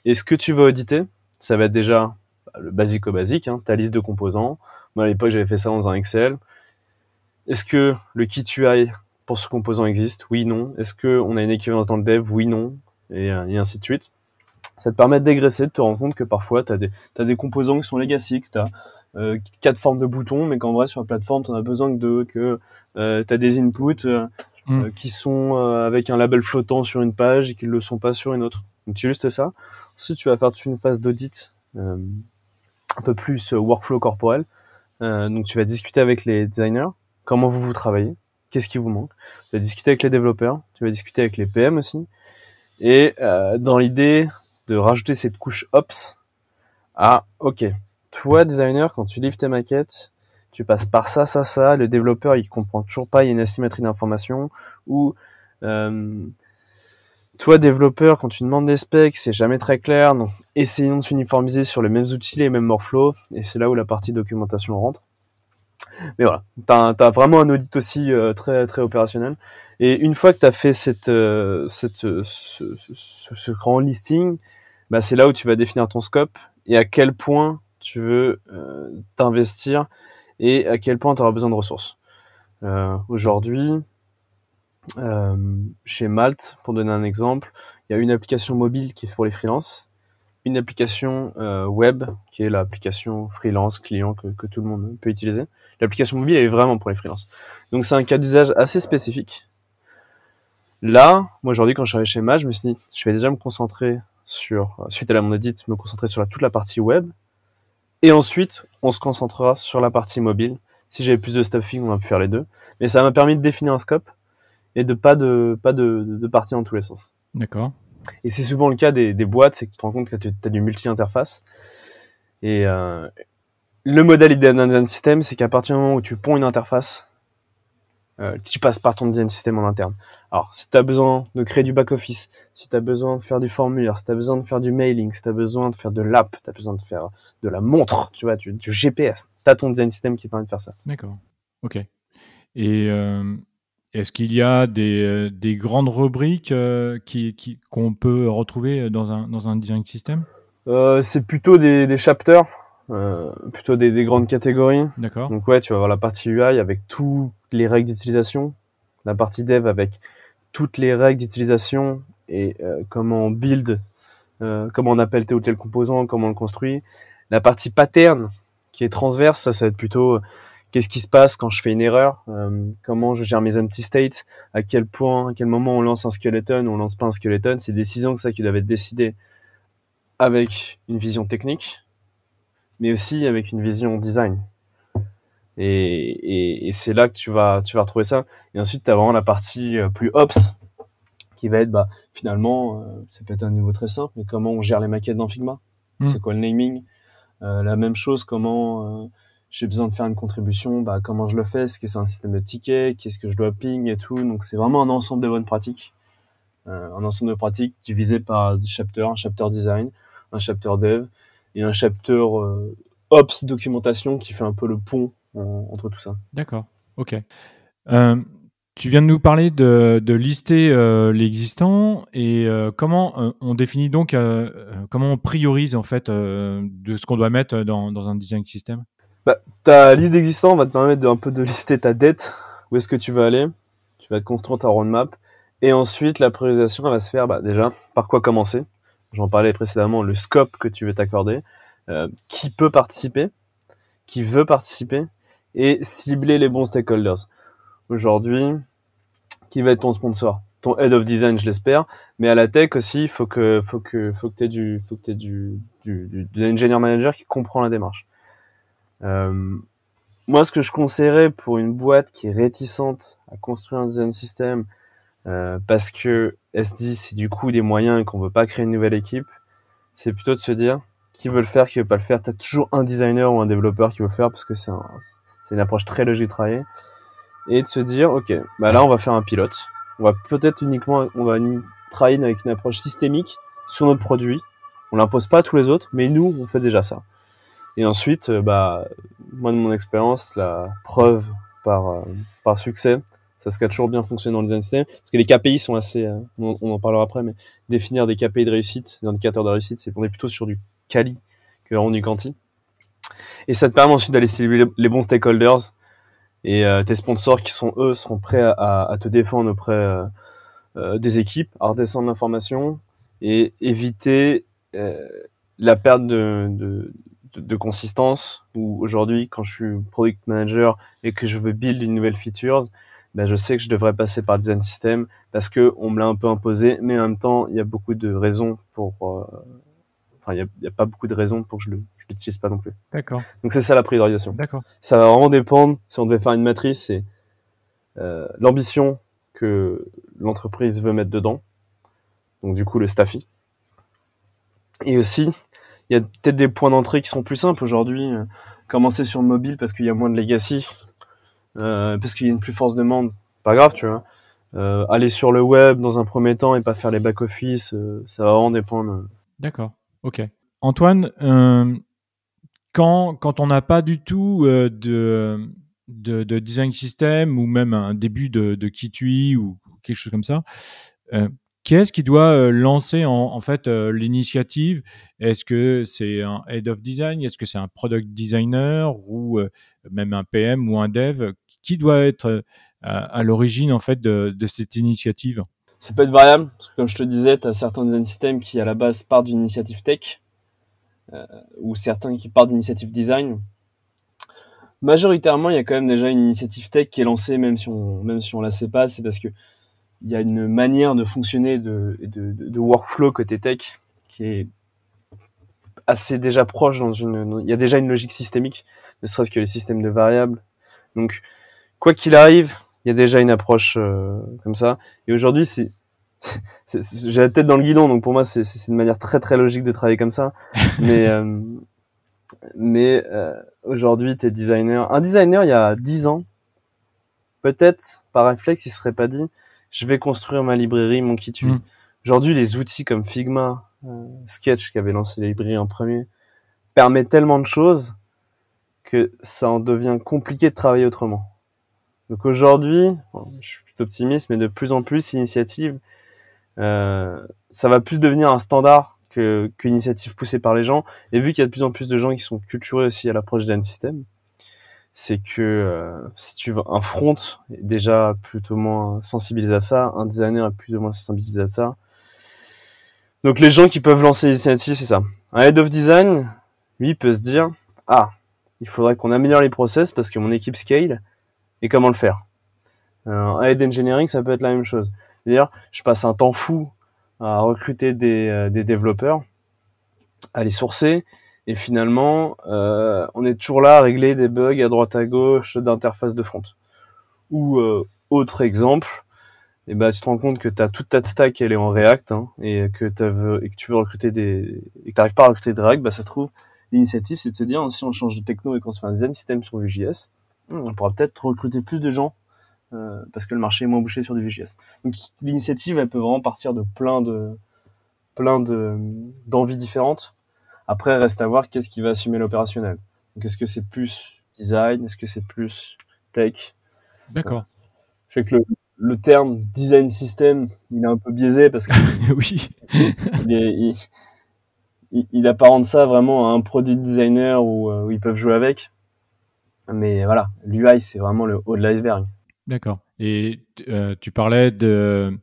Et ce que tu veux auditer, ça va être déjà le basique au basique, hein, ta liste de composants. Moi, à l'époque, j'avais fait ça dans un Excel. Est-ce que le kit UI pour ce composant existe? Oui, non. Est-ce qu'on a une équivalence dans le dev? Oui, non. Et, ainsi de suite ça te permet de dégraisser, de te rendre compte que parfois, tu as as des composants qui sont legacy, que tu as euh, quatre formes de boutons, mais qu'en vrai, sur la plateforme, tu en as besoin que deux, que euh, tu as des inputs euh, mm. euh, qui sont euh, avec un label flottant sur une page et qui ne le sont pas sur une autre. Donc, tu juste ça. Ensuite, tu vas faire une phase d'audit un peu plus workflow corporel. donc, tu vas discuter avec les designers, comment vous vous travaillez, qu'est-ce qui vous manque? Tu vas discuter avec les développeurs, tu vas discuter avec les PM aussi. Et dans l'idée de rajouter cette couche Ops à, ok, toi, designer, quand tu livres tes maquettes, tu passes par ça, ça, ça, le développeur, il comprend toujours pas, il y a une asymétrie d'information, ou, euh, toi, développeur, quand tu demandes des specs, c'est jamais très clair, donc essayons de s'uniformiser sur les mêmes outils, les mêmes workflows, et c'est là où la partie documentation rentre. Mais voilà, t'as as vraiment un audit aussi euh, très très opérationnel. Et une fois que tu as fait cette, euh, cette, ce, ce, ce, grand listing, bah, c'est là où tu vas définir ton scope et à quel point tu veux euh, t'investir et à quel point tu auras besoin de ressources. Euh, Aujourd'hui, euh, chez Malte, pour donner un exemple, il y a une application mobile qui est pour les freelances, une application web qui est l'application freelance client que, tout le monde peut utiliser. L'application mobile elle est vraiment pour les freelances. Donc c'est un cas d'usage assez spécifique. Là, moi aujourd'hui quand je suis arrivé chez Malte, je me suis dit, je vais déjà me concentrer sur, suite à la mon me concentrer sur toute la partie web. Et ensuite, on se concentrera sur la partie mobile. Si j'avais plus de stuffing, on va faire les deux. Mais ça m'a permis de définir un scope et de pas de, pas de, de partir dans tous les sens. D'accord. Et c'est souvent le cas des, des boîtes, c'est que tu te rends compte que tu as du multi-interface. Et euh, le modèle idéal d'un système, c'est qu'à partir du moment où tu ponds une interface, euh, tu passes par ton design système en interne. Alors, si tu as besoin de créer du back-office, si tu as besoin de faire du formulaire, si tu as besoin de faire du mailing, si tu as besoin de faire de l'app, tu as besoin de faire de la montre, tu vois, du, du GPS, tu as ton design système qui permet de faire ça. D'accord. OK. Et euh, est-ce qu'il y a des, euh, des grandes rubriques euh, qui, qu'on peut retrouver dans un, dans un design system C'est plutôt des, des chapters. Euh, plutôt des, des, grandes catégories. D'accord. Donc ouais, tu vas avoir la partie UI avec toutes les règles d'utilisation, la partie dev avec toutes les règles d'utilisation et euh, comment on build, euh, comment on appelle tel ou tel composant, comment on le construit. La partie pattern qui est transverse, ça, ça va être plutôt euh, qu'est-ce qui se passe quand je fais une erreur, euh, comment je gère mes empty states, à quel point, à quel moment on lance un skeleton ou on lance pas un skeleton. C'est des décisions que ça qui doivent être décidées avec une vision technique mais aussi avec une vision design. Et, et, et c'est là que tu vas, tu vas retrouver ça. Et ensuite, tu as vraiment la partie euh, plus ops, qui va être, bah, finalement, euh, ça peut être un niveau très simple, mais comment on gère les maquettes dans Figma? Mmh. C'est quoi le naming? Euh, La même chose, comment euh, j'ai besoin de faire une contribution, bah, comment je le fais? Est-ce que c'est un système de tickets? Qu'est-ce que je dois ping et tout? Donc, c'est vraiment un ensemble de bonnes pratiques. Un ensemble de pratiques divisé par des chapters, un chapter design, un chapter dev, et un chapter euh, Ops documentation qui fait un peu le pont en, entre tout ça. D'accord, ok. Euh, tu viens de nous parler de, de lister euh, l'existant et euh, comment euh, on définit donc, euh, comment on priorise en fait de ce qu'on doit mettre dans, dans, un design system bah, Ta liste d'existants va te permettre de, un peu de lister ta dette, où est-ce que tu vas aller, tu vas construire ta roadmap et ensuite la priorisation va se faire bah, déjà par quoi commencer j'en parlais précédemment, le scope que tu veux t'accorder, euh, qui peut participer, qui veut participer, et cibler les bons stakeholders. Aujourd'hui, qui va être ton sponsor? Ton head of design, je l'espère, mais à la tech aussi, il faut que faut que faut que du que aies du du, du, du engineer manager qui comprend la démarche. Euh, moi, ce que je conseillerais pour une boîte qui est réticente à construire un design system, euh, parce que S10 c'est du coup des moyens et qu'on veut pas créer une nouvelle équipe, c'est plutôt de se dire qui veut le faire, qui veut pas le faire. T'as toujours un designer ou un développeur qui veut le faire parce que c'est un, une approche très logique de travailler et de se dire ok, bah là on va faire un pilote. On va peut-être uniquement, on va travailler avec une approche systémique sur notre produit. On l'impose pas à tous les autres, mais nous on fait déjà ça. Et ensuite, euh, bah, moi de mon expérience, la preuve par, euh, par succès, ça ce qui a toujours bien fonctionné dans le design system, parce que les KPI sont assez, euh, on, en parlera après, mais définir des KPI de réussite, des indicateurs de réussite, c'est qu'on est plutôt sur du quali que vraiment du quanti. Et ça te permet ensuite d'aller cibler les bons stakeholders et tes sponsors qui sont eux seront prêts à, te défendre auprès des équipes, à redescendre l'information et éviter la perte de, de, consistance où aujourd'hui, quand je suis product manager et que je veux build une nouvelle features, ben je sais que je devrais passer par le design system parce que on me l'a un peu imposé, mais en même temps, il y a beaucoup de raisons pour, euh, enfin, il n'y a, pas beaucoup de raisons pour que je le, je l'utilise pas non plus. D'accord. Donc c'est ça la priorisation. D'accord. Ça va vraiment dépendre. Si on devait faire une matrice, c'est euh, l'ambition que l'entreprise veut mettre dedans. Donc du coup le staffy. Et aussi il y a peut-être des points d'entrée qui sont plus simples aujourd'hui. Euh, commencer sur le mobile parce qu'il y a moins de legacy, euh, parce qu'il y a une plus forte demande. Pas grave, tu vois. Euh, aller sur le web dans un premier temps et pas faire les back-office, ça va vraiment dépendre. D'accord, ok. Antoine, quand, quand on n'a pas du tout de, de, design system ou même un début de, de Kitui ou quelque chose comme ça, qui est-ce qui doit euh, lancer en, fait euh, l'initiative? Est-ce que c'est un head of design? Est-ce que c'est un product designer ou euh, même un PM ou un dev? Qui doit être à, l'origine en fait de, cette initiative Ça peut être variable parce que comme je te disais, tu as certains design systems qui à la base partent d'une initiative tech ou certains qui partent d'initiative design. Majoritairement, il y a quand même déjà une initiative tech qui est lancée, même si on même si on la sait pas, c'est parce que il y a une manière de fonctionner de, de, de, workflow côté tech qui est assez déjà proche dans une, il y a déjà une logique systémique, ne serait-ce que les systèmes de variables. Donc, quoi qu'il arrive, il y a déjà une approche euh, comme ça. Et aujourd'hui, c'est, j'ai la tête dans le guidon, donc pour moi, c'est, une manière très très logique de travailler comme ça. Mais, euh, mais euh, aujourd'hui, t'es designer. Un designer, il y a 10 ans, peut-être par réflexe, il serait pas dit, je vais construire ma librairie, mon Kitu. Mm. Aujourd'hui, les outils comme Figma, euh, Sketch, qui avait lancé la librairie en premier, permettent tellement de choses que ça en devient compliqué de travailler autrement. Donc aujourd'hui, je suis optimiste, mais de plus en plus, initiative, euh, ça va plus devenir un standard que qu'initiative poussée par les gens. Et vu qu'il y a de plus en plus de gens qui sont culturés aussi à l'approche d'un système, c'est que euh, si tu veux un front est déjà plutôt moins sensibilisé à ça, un designer est plus ou moins sensibilisé à ça. Donc les gens qui peuvent lancer des initiatives, c'est ça. Un head of design, lui, peut se dire ah, il faudrait qu'on améliore les process parce que mon équipe scale et comment le faire? Euh, un head engineering, ça peut être la même chose. D'ailleurs, je passe un temps fou à recruter des, euh, développeurs, à les sourcer et finalement, euh, on est toujours là à régler des bugs à droite à gauche d'interface de front. Ou euh, autre exemple, eh ben, tu te rends compte que tu as toute ta stack elle est en React hein, et que tu veux recruter des et que t'arrives pas à recruter des React, bah ça se trouve l'initiative c'est de se dire si on change de techno et qu'on se fait un design système sur Vue.js, on pourra peut-être recruter plus de gens euh, parce que le marché est moins bouché sur du Vue.js. Donc l'initiative elle peut vraiment partir de plein de plein de d'envies différentes après, reste à voir qu'est-ce qui va assumer l'opérationnel. Donc, est-ce que c'est plus design Est-ce que c'est plus tech? D'accord. Je sais que le, terme design system, il est un peu biaisé parce que oui. il, il, il, apparente ça vraiment à un produit designer où, euh, où ils peuvent jouer avec. Mais voilà, l'UI, c'est vraiment le haut de l'iceberg. D'accord. Et euh, tu parlais de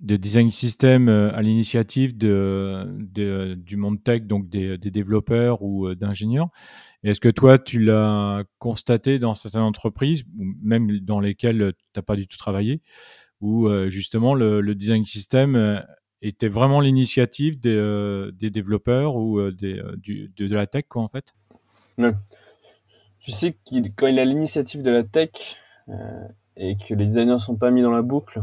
de design system euh, à l'initiative de, du monde tech, donc des, développeurs ou euh, d'ingénieurs. Est-ce que toi, tu l'as constaté dans certaines entreprises, ou même dans lesquelles tu n'as pas du tout travaillé, où justement le, design system était vraiment l'initiative des, des, développeurs ou des, du, de, la tech, quoi, en fait? Tu sais qu'il, quand il a l'initiative de la tech et que les designers sont pas mis dans la boucle,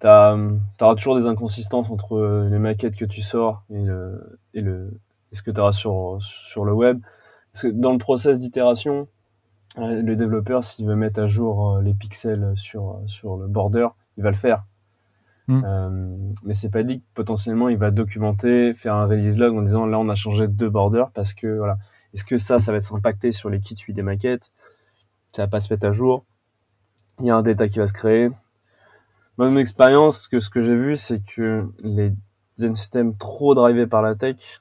tu auras toujours des inconsistances entre les maquettes que tu sors et, le, et, le, ce que tu auras sur, sur le web. Parce que dans le process d'itération, euh, le développeur, s'il veut mettre à jour euh, les pixels sur, sur le border, il va le faire. Hmm. Euh, mais c'est pas dit que potentiellement il va documenter, faire un release log en disant là on a changé deux borders parce que voilà. Est-ce que ça, ça va être impacté sur les kits des maquettes? Ça va pas se mettre à jour? Il y a un data qui va se créer. Mon expérience, que ce que j'ai vu, c'est que les design systems trop drivés par la tech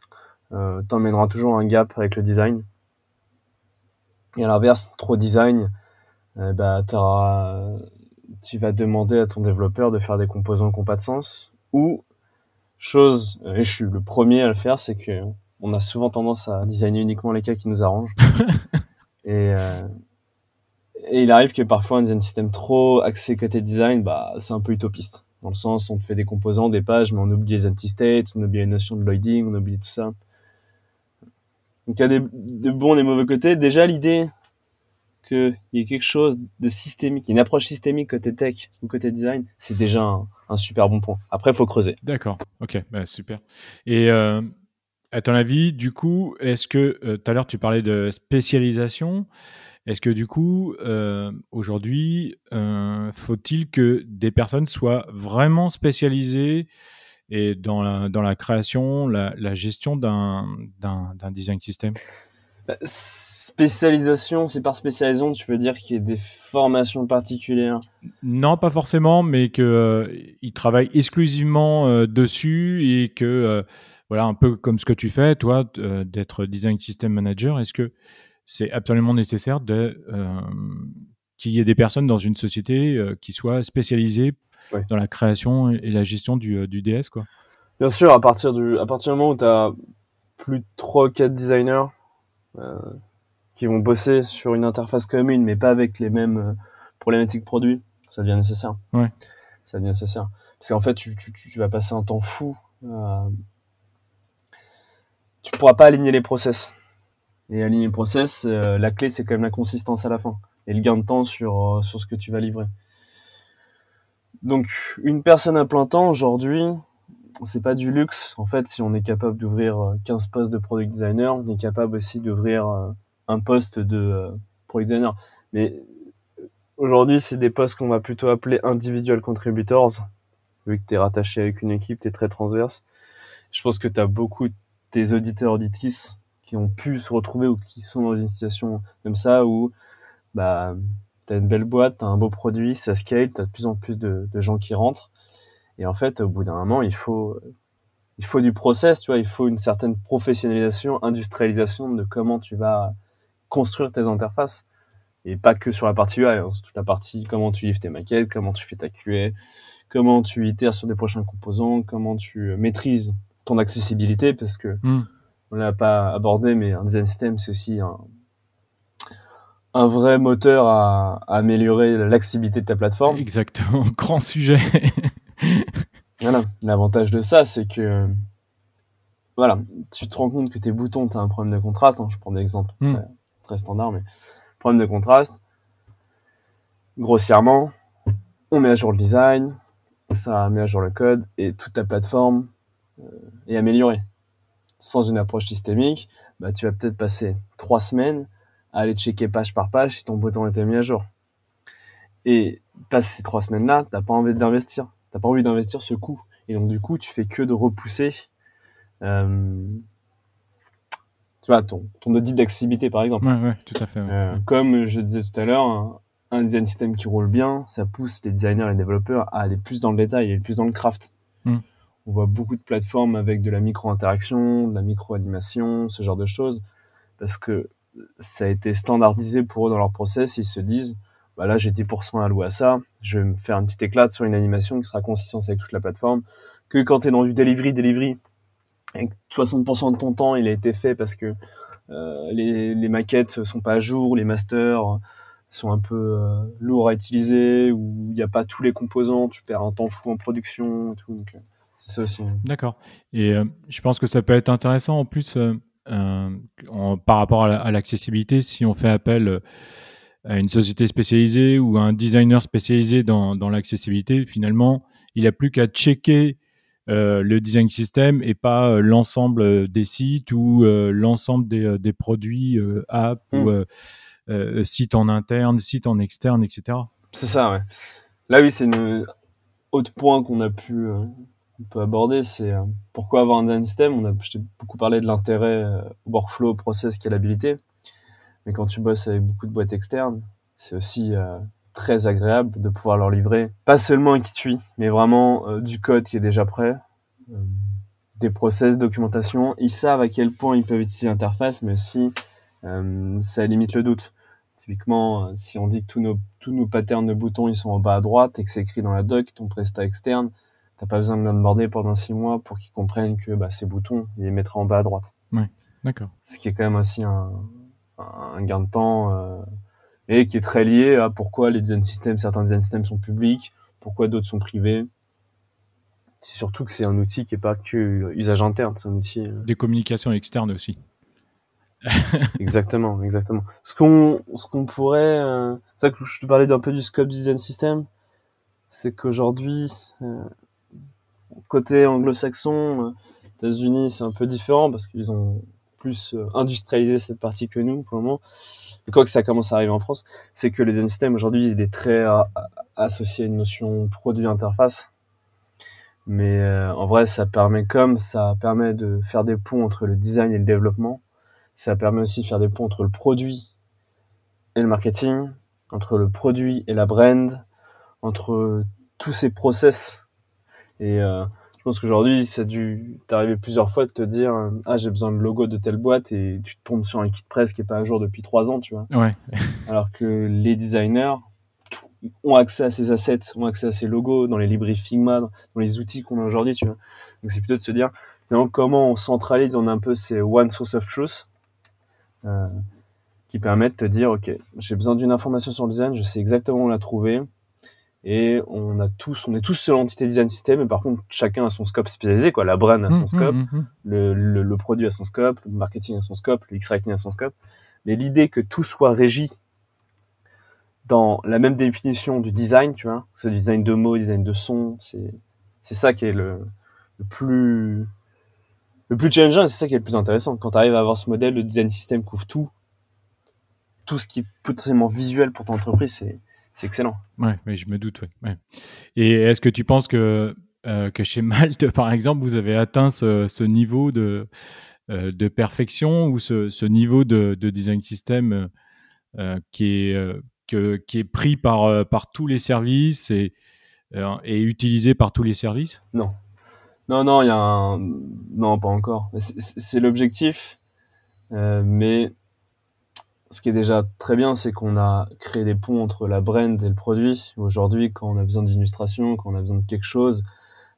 euh, t'emmènera toujours un gap avec le design. Et à l'inverse, trop design, bah, tu vas demander à ton développeur de faire des composants qui n'ont pas de sens. Ou, chose, et je suis le premier à le faire, c'est que on a souvent tendance à designer uniquement les cas qui nous arrangent. et, euh, et il arrive que parfois un design système trop axé côté design, bah, c'est un peu utopiste. Dans le sens, on fait des composants, des pages, mais on oublie les anti-states, on oublie les notions de loading, on oublie tout ça. Donc il y a des, des bons et des mauvais côtés. Déjà, l'idée qu'il y ait quelque chose de systémique, une approche systémique côté tech ou côté design, c'est déjà un, super bon point. Après, il faut creuser. D'accord, ok, bah, super. Et euh, à ton avis, du coup, est-ce que euh, tout à l'heure tu parlais de spécialisation est-ce que du coup, euh, aujourd'hui, euh, faut-il que des personnes soient vraiment spécialisées et dans la, dans la création, la, gestion d'un design system? Bah, Spécialisation, c'est par spécialisation, tu veux dire qu'il y ait des formations particulières? Non, pas forcément, mais qu'ils euh, travaillent exclusivement dessus et que, voilà, un peu comme ce que tu fais, toi, d'être design system manager, est-ce que c'est absolument nécessaire de, euh, qu'il y ait des personnes dans une société euh, qui soient spécialisées dans la création et la gestion du, euh, du DS. Quoi? Bien sûr, à partir du, à partir du moment où tu as plus de 3 ou 4 designers qui vont bosser sur une interface commune, mais pas avec les mêmes problématiques produits, ça devient nécessaire. Ouais. Ça devient nécessaire. Parce qu'en fait, tu, tu, tu, vas passer un temps fou. Tu pourras pas aligner les process. Et aligner le process, euh, la clé, c'est quand même la consistance à la fin et le gain de temps sur, euh, sur ce que tu vas livrer. Donc, une personne à plein temps, aujourd'hui, c'est pas du luxe. En fait, si on est capable d'ouvrir 15 euh, postes de product designer, on est capable aussi d'ouvrir un poste de product designer. Mais aujourd'hui, c'est des postes qu'on va plutôt appeler individual contributors. Vu que tu es rattaché avec une équipe, tu es très transverse. Je pense que tu as beaucoup auditeurs auditrices qui ont pu se retrouver ou qui sont dans une situation comme ça où bah t'as une belle boîte, t'as un beau produit, ça scale, t'as de plus en plus de, gens qui rentrent. Et en fait au bout d'un moment il faut il faut du process, tu vois, il faut une certaine professionnalisation, industrialisation de comment tu vas construire tes interfaces. Et pas que sur la partie UI, hein, toute la partie comment tu livres tes maquettes, comment tu fais ta QA, comment tu itères sur des prochains composants, comment tu maîtrises ton accessibilité parce que hmm on l'a pas abordé, mais un design system, c'est aussi un, un vrai moteur à, améliorer l'accessibilité de ta plateforme. Exactement, grand sujet. voilà, l'avantage de ça, c'est que voilà, tu te rends compte que tes boutons, tu as un problème de contraste. Hein, je prends des exemples hmm. très, standards, mais problème de contraste. Grossièrement, on met à jour le design, ça met à jour le code et toute ta plateforme est améliorée sans une approche systémique, bah, tu vas peut-être passer trois semaines à aller checker page par page si ton bouton était mis à jour. Et passer ces trois semaines-là, t'as pas envie d'investir. T'as pas envie d'investir ce coût. Et donc, du coup, tu fais que de repousser, euh, tu vois, ton, ton audit d'accessibilité, par exemple. Ouais, ouais, tout à fait. Euh, comme je disais tout à l'heure, un, design system qui roule bien, ça pousse les designers et les développeurs à aller plus dans le détail, aller plus dans le craft. Hmm on voit beaucoup de plateformes avec de la micro-interaction, de la micro-animation, ce genre de choses, parce que ça a été standardisé pour eux dans leur process. Ils se disent, bah là, j'ai 10% alloué à ça, je vais me faire un petit éclat sur une animation qui sera consistante avec toute la plateforme. Que quand tu es dans du delivery, delivery, et 60% de ton temps, il a été fait parce que euh, les, les, maquettes sont pas à jour, les masters sont un peu euh, lourds à utiliser, ou il n'y a pas tous les composants, tu perds un temps fou en production, et tout. Euh, c'est ça aussi. D'accord. Et euh, je pense que ça peut être intéressant en plus euh, euh, par rapport à l'accessibilité si on fait appel à une société spécialisée ou à un designer spécialisé dans, dans l'accessibilité, finalement, il n'a plus qu'à checker euh, le design system et pas euh, l'ensemble des sites ou euh, l'ensemble des, des, produits apps ou hmm. sites en interne, sites en externe, etc. C'est ça, ouais. Là, oui, c'est un autre point qu'on a pu on peut aborder, c'est pourquoi avoir un design system. On a, beaucoup parlé de l'intérêt workflow, process, scalabilité. Mais quand tu bosses avec beaucoup de boîtes externes, c'est aussi euh, très agréable de pouvoir leur livrer pas seulement un kit mais vraiment euh, du code qui est déjà prêt, euh, des process, documentation. Ils savent à quel point ils peuvent utiliser l'interface, mais aussi ça limite le doute. Typiquement, si on dit que tous nos, tous nos patterns de boutons ils sont en bas à droite et que c'est écrit dans la doc, ton prestat externe, t'as pas besoin de l'onboarder pendant six mois pour qu'ils comprennent que bah, ces boutons, ils les mettra en bas à droite. Ouais, d'accord. Ce qui est quand même aussi un, un gain de temps euh, et qui est très lié à pourquoi les design systems, certains design systems sont publics, pourquoi d'autres sont privés. C'est surtout que c'est un outil qui est pas que usage interne, c'est un outil. Euh, Des communications externes aussi. exactement, exactement. Ce qu'on, ce qu'on pourrait, euh, c'est ça que je te parlais d'un peu du scope du design system, c'est qu'aujourd'hui, côté anglo-saxon, États-Unis, c'est un peu différent parce qu'ils ont plus euh, industrialiser cette partie que nous pour le moment. Et quoi que ça commence à arriver en France, c'est que le design system aujourd'hui il est très euh, associé à une notion produit interface. Mais euh, en vrai, ça permet comme ça permet de faire des ponts entre le design et le développement. Ça permet aussi de faire des ponts entre le produit et le marketing, entre le produit et la brand, entre tous ces process. Et je pense qu'aujourd'hui, ça a dû t'arriver plusieurs fois de te dire Ah, j'ai besoin de logo de telle boîte et tu te tombes sur un kit presse qui est pas à jour depuis trois ans, tu vois. Ouais. Alors que les designers ont accès à ces assets, ont accès à ces logos dans les librairies Figma, dans les outils qu'on a aujourd'hui, tu vois. Donc c'est plutôt de se dire comment on centralise, on a un peu ces one source of truth euh, qui permettent de te dire Ok, j'ai besoin d'une information sur le design, je sais exactement où la trouver et on a tous, on est tous sur l'entité design system, et par contre, chacun a son scope spécialisé, quoi. La brand a son mmh, scope, mmh, mmh, le, le, le, produit a son scope, le marketing a son scope, le X-Writing a son scope. Mais l'idée que tout soit régi dans la même définition du design, tu vois, ce design de mots, design de son, c'est, c'est ça qui est le, le plus, le plus challengeant, c'est ça qui est le plus intéressant. Quand tu arrives à avoir ce modèle, le design system couvre tout, tout ce qui est potentiellement visuel pour ton entreprise, c'est, c'est excellent. Ouais, je me doute. Ouais. Et est-ce que tu penses que, euh, que chez Malte, par exemple, vous avez atteint ce, ce niveau de, euh, de perfection ou ce, ce niveau de, de, design system euh, qui, est, que, qui est pris par, par tous les services et, et utilisé par tous les services? Non. Non, non, il y a un... Non, pas encore. C'est l'objectif, mais ce qui est déjà très bien, c'est qu'on a créé des ponts entre la brand et le produit. Aujourd'hui, quand on a besoin d'illustration, quand on a besoin de quelque chose,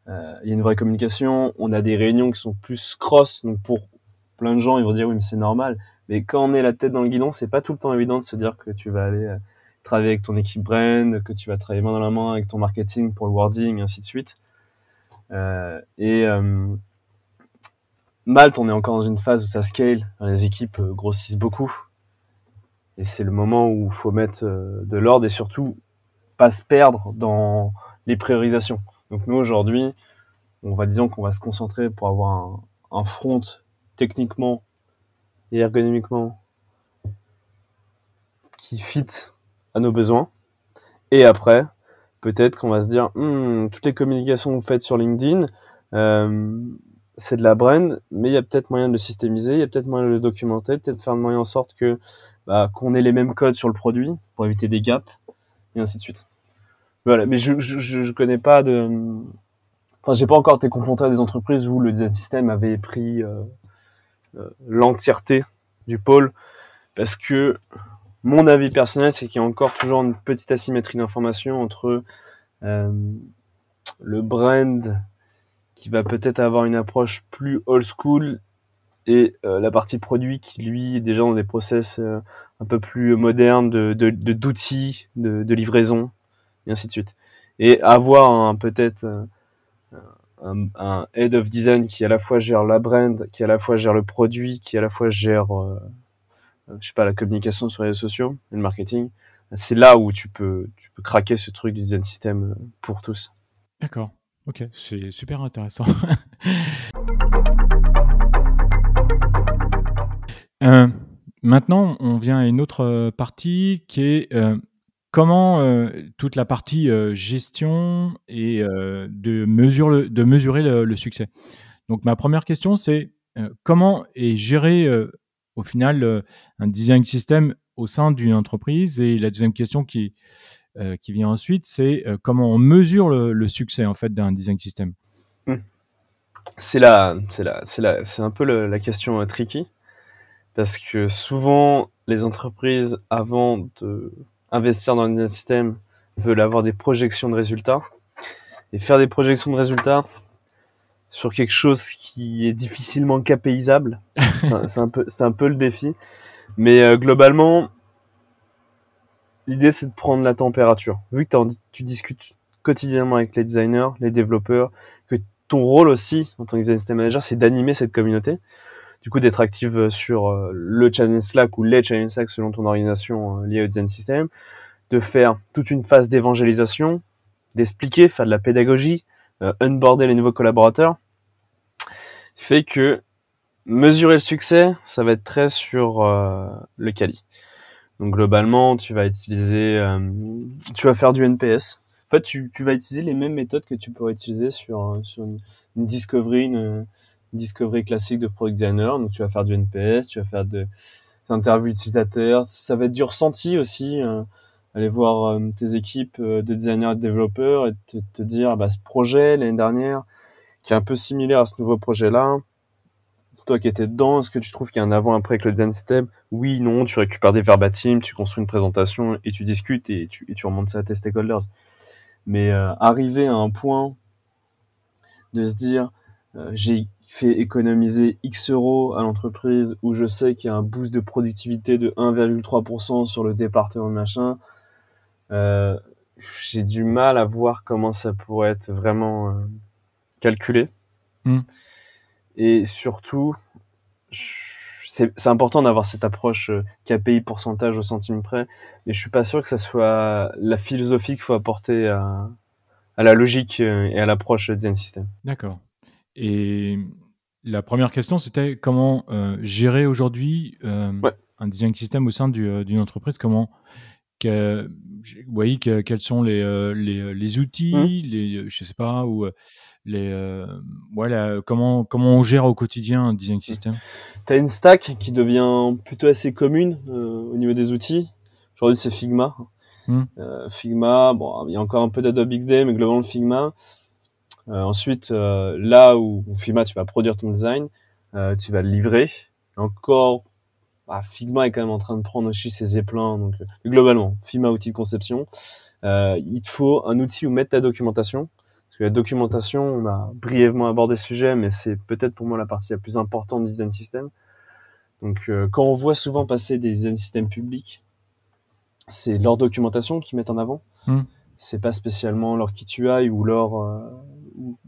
euh, il y a une vraie communication. On a des réunions qui sont plus cross. Donc pour plein de gens, ils vont dire oui, mais c'est normal. Mais quand on est la tête dans le guidon, c'est pas tout le temps évident de se dire que tu vas aller euh, travailler avec ton équipe brand, que tu vas travailler main dans la main avec ton marketing pour le wording, et ainsi de suite. Euh, et euh, Malte, on est encore dans une phase où ça scale. Les équipes grossissent beaucoup. Et c'est le moment où il faut mettre euh, de l'ordre et surtout pas se perdre dans les priorisations. Donc nous aujourd'hui, on va disons qu'on va se concentrer pour avoir un, front techniquement et ergonomiquement qui fit à nos besoins. Et après, peut-être qu'on va se dire, hmm, toutes les communications que vous faites sur LinkedIn, euh, c'est de la brand, mais il y a peut-être moyen de le systémiser, il y a peut-être moyen de le documenter, peut-être faire de moyen en sorte que bah, qu'on ait les mêmes codes sur le produit pour éviter des gaps et ainsi de suite. Voilà, mais je je, connais pas de, enfin j'ai pas encore été confronté à des entreprises où le design system avait pris euh, euh, l'entièreté du pôle parce que mon avis personnel c'est qu'il y a encore toujours une petite asymétrie d'information entre euh, le brand qui va peut-être avoir une approche plus old school et euh, la partie produit qui lui est déjà dans des process euh, un peu plus modernes de d'outils de, livraison et ainsi de suite et avoir peut-être euh, un, un, head of design qui à la fois gère la brand qui à la fois gère le produit qui à la fois gère je sais pas la communication sur les réseaux sociaux et le marketing c'est là où tu peux, tu peux craquer ce truc du design system pour tous. D'accord. Ok, c'est super intéressant. Euh, maintenant, on vient à une autre partie qui est euh, comment euh, toute la partie gestion et de, mesure, de mesurer le, succès. Donc ma première question, c'est comment est géré au final un design system au sein d'une entreprise? Et la deuxième question qui, qui vient ensuite, c'est comment on mesure le, succès en fait d'un design system? Mmh. C'est la, c'est la, c'est la, c'est un peu la question tricky parce que souvent les entreprises avant de investir dans un système veulent avoir des projections de résultats et faire des projections de résultats sur quelque chose qui est difficilement capéisable, c'est un peu c'est un peu le défi. Mais euh, globalement, l'idée c'est de prendre la température. Vu que tu discutes quotidiennement avec les designers, les développeurs, que ton rôle aussi en tant que design system manager, c'est d'animer cette communauté du coup d'être active euh, sur euh, le channel Slack ou les channels Slack selon ton organisation euh, liée au design system, de faire toute une phase d'évangélisation, d'expliquer, faire de la pédagogie, unboarder les nouveaux collaborateurs, fait que mesurer le succès, ça va être très sur le quali. Donc globalement, tu vas utiliser, tu vas faire du NPS. En fait, tu, vas utiliser les mêmes méthodes que tu pourrais utiliser sur, sur une, une discovery, une, discovery classique de product designer. Donc tu vas faire du NPS, tu vas faire des interviews utilisateurs. Ça va être du ressenti aussi. Euh, aller voir euh, tes équipes euh, de designers et de développeurs et te, dire bah, ce projet l'année dernière qui est un peu similaire à ce nouveau projet-là. Toi qui étais dedans, est-ce que tu trouves qu'il y a un avant-après avec le design step Oui, non, tu récupères des verbatims, tu construis une présentation et tu discutes et tu, et tu remontes ça à tes stakeholders. Mais arriver à un point de se dire, j'ai fait économiser X euros à l'entreprise où je sais qu'il y a un boost de productivité de 1,3% sur le département machin, euh, j'ai du mal à voir comment ça pourrait être vraiment euh, calculé. Hmm. Et surtout, c'est important d'avoir cette approche euh, KPI pourcentage au centime près, mais je suis pas sûr que ça soit la philosophie qu'il faut apporter à, à la logique et à l'approche design system. D'accord. Et la première question, c'était comment euh, gérer aujourd'hui euh, un design system au sein euh, d'une entreprise? Comment que, vous voyez quels sont les, les, outils, mmh. les, je sais pas, ou les, voilà, comment, comment on gère au quotidien un design mmh. system? Tu as une stack qui devient plutôt assez commune au niveau des outils. Aujourd'hui, c'est Figma. Mmh. Figma, bon, il y a encore un peu d'Adobe XD, mais globalement, Figma. Euh, ensuite, euh, là où Figma, tu vas produire ton design, euh, tu vas le livrer. Encore, bah, Figma est quand même en train de prendre aussi ses éplins. Donc, globalement, Figma outil de conception. il te faut un outil où mettre ta documentation. Parce que la documentation, on a brièvement abordé ce sujet, mais c'est peut-être pour moi la partie la plus importante du design system. Donc, quand on voit souvent passer des design systems publics, c'est leur documentation qu'ils mettent en avant. Hmm. C'est pas spécialement leur KitUI ou leur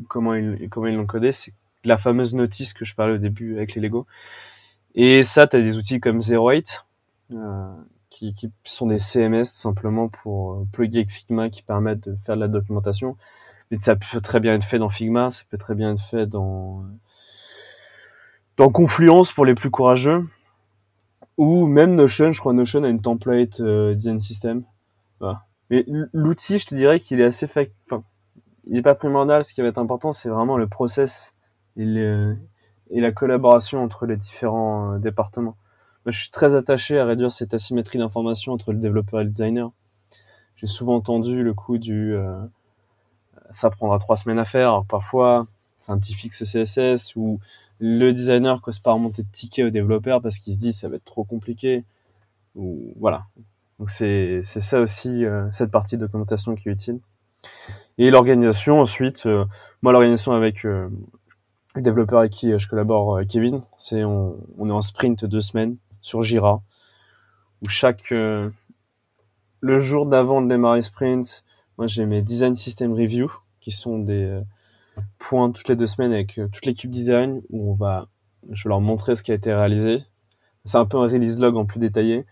comment ils comment ils l'ont codé, c'est la fameuse notice que je parlais au début avec les Lego. Et ça, tu as des outils comme Zero euh, qui, qui, sont des CMS tout simplement pour euh, plugger avec Figma qui permettent de faire de la documentation. Mais ça peut très bien être fait dans Figma, ça peut très bien être fait dans dans Confluence pour les plus courageux, ou même Notion. Je crois Notion a une template euh, design system. Mais l'outil, je te dirais qu'il est assez. Enfin, il n'est pas primordial. Ce qui va être important, c'est vraiment le process et, la collaboration entre les différents euh, départements. Moi, je suis très attaché à réduire cette asymétrie d'information entre le développeur et le designer. J'ai souvent entendu le coup du euh, ça prendra trois semaines à faire. Alors, parfois, c'est un petit fixe CSS ou le designer cause pas remonter de tickets au développeur parce qu'il se dit ça va être trop compliqué. Ou voilà. Donc c'est ça aussi euh, cette partie de documentation qui est utile. Et l'organisation ensuite, euh, moi l'organisation avec euh, le développeur avec qui euh, je collabore, Kevin, c'est on, est en sprint deux semaines sur Jira, où chaque le jour d'avant de démarrer sprint, moi j'ai mes design system review qui sont des points toutes les deux semaines avec toute l'équipe design où on va, je vais leur montrer ce qui a été réalisé. C'est un peu un release log en plus détaillé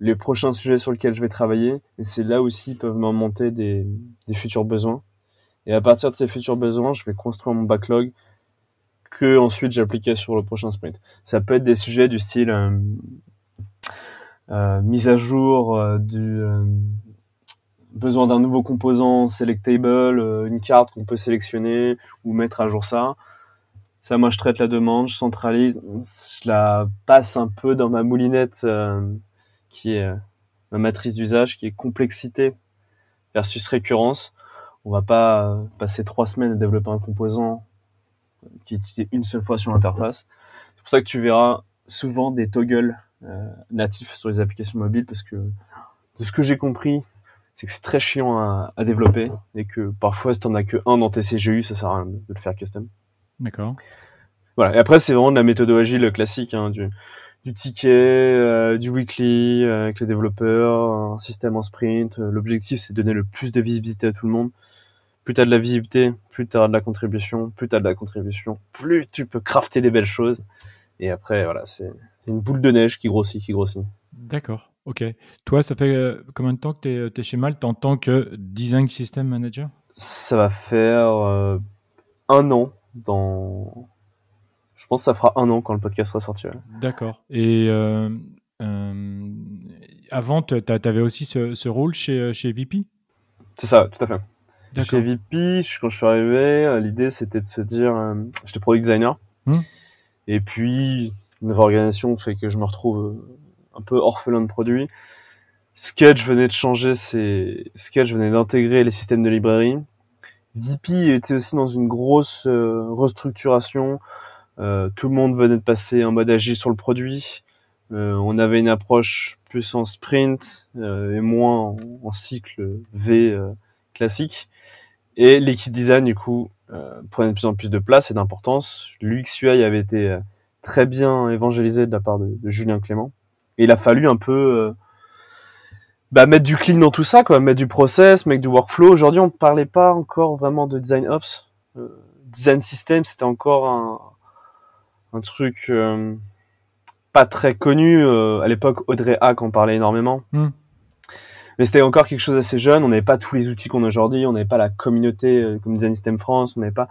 les prochains sujets sur lesquels je vais travailler. Et c'est là aussi peuvent m'en monter des, des futurs besoins. Et à partir de ces futurs besoins, je vais construire mon backlog que ensuite j'appliquerai sur le prochain sprint. Ça peut être des sujets du style euh, euh, mise à jour euh, du euh, besoin d'un nouveau composant selectable, euh, une carte qu'on peut sélectionner ou mettre à jour ça. Ça, moi, je traite la demande, je centralise, je la passe un peu dans ma moulinette qui est ma matrice d'usage, qui est complexité versus récurrence. On va pas passer trois semaines à développer un composant qui est utilisé une seule fois sur l'interface. C'est pour ça que tu verras souvent des toggles euh, natifs sur les applications mobiles parce que de ce que j'ai compris, c'est que c'est très chiant à, à, développer et que parfois si t'en as que un dans tes CGU, ça sert à rien de le faire custom. D'accord. Voilà. Et après, c'est vraiment de la méthode agile classique, hein, du, du ticket, euh, du weekly euh, avec les développeurs, un système en sprint. L'objectif, c'est de donner le plus de visibilité à tout le monde. Plus tu as de la visibilité, plus tu as de la contribution, plus tu as de la contribution, plus tu peux crafter des belles choses. Et après, voilà, c'est une boule de neige qui grossit, qui grossit. D'accord, ok. Toi, ça fait euh, combien de temps que tu es, es, chez Malte en tant que Design System Manager? Ça va faire euh, un an dans... Je pense que ça fera un an quand le podcast sera sorti. Ouais. D'accord. Et euh, euh, avant, tu avais aussi ce, ce, rôle chez, chez VP C'est ça, tout à fait. Chez VP, quand je suis arrivé, l'idée c'était de se dire, euh, j'étais product designer, Hmm. et puis une réorganisation fait que je me retrouve euh, un peu orphelin de produits. Sketch venait de changer ses Sketch venait d'intégrer les systèmes de librairie. VP était aussi dans une grosse euh, restructuration. Euh, tout le monde venait de passer en mode agile sur le produit. Euh, on avait une approche plus en sprint euh, et moins en, cycle V euh, classique. Et l'équipe design, du coup, euh, prenait de plus en plus de place et d'importance. L'UX UI avait été très bien évangélisé de la part de, Julien Clément. Et il a fallu un peu bah, mettre du clean dans tout ça, quoi, mettre du process, mettre du workflow. Aujourd'hui, on ne parlait pas encore vraiment de design ops. Design system, c'était encore un, un truc euh, pas très connu. à l'époque, Audrey Hack en parlait énormément. Mm. Mais c'était encore quelque chose d'assez jeune. On n'avait pas tous les outils qu'on a aujourd'hui. On n'avait pas la communauté euh, comme Design System France. On n'avait pas.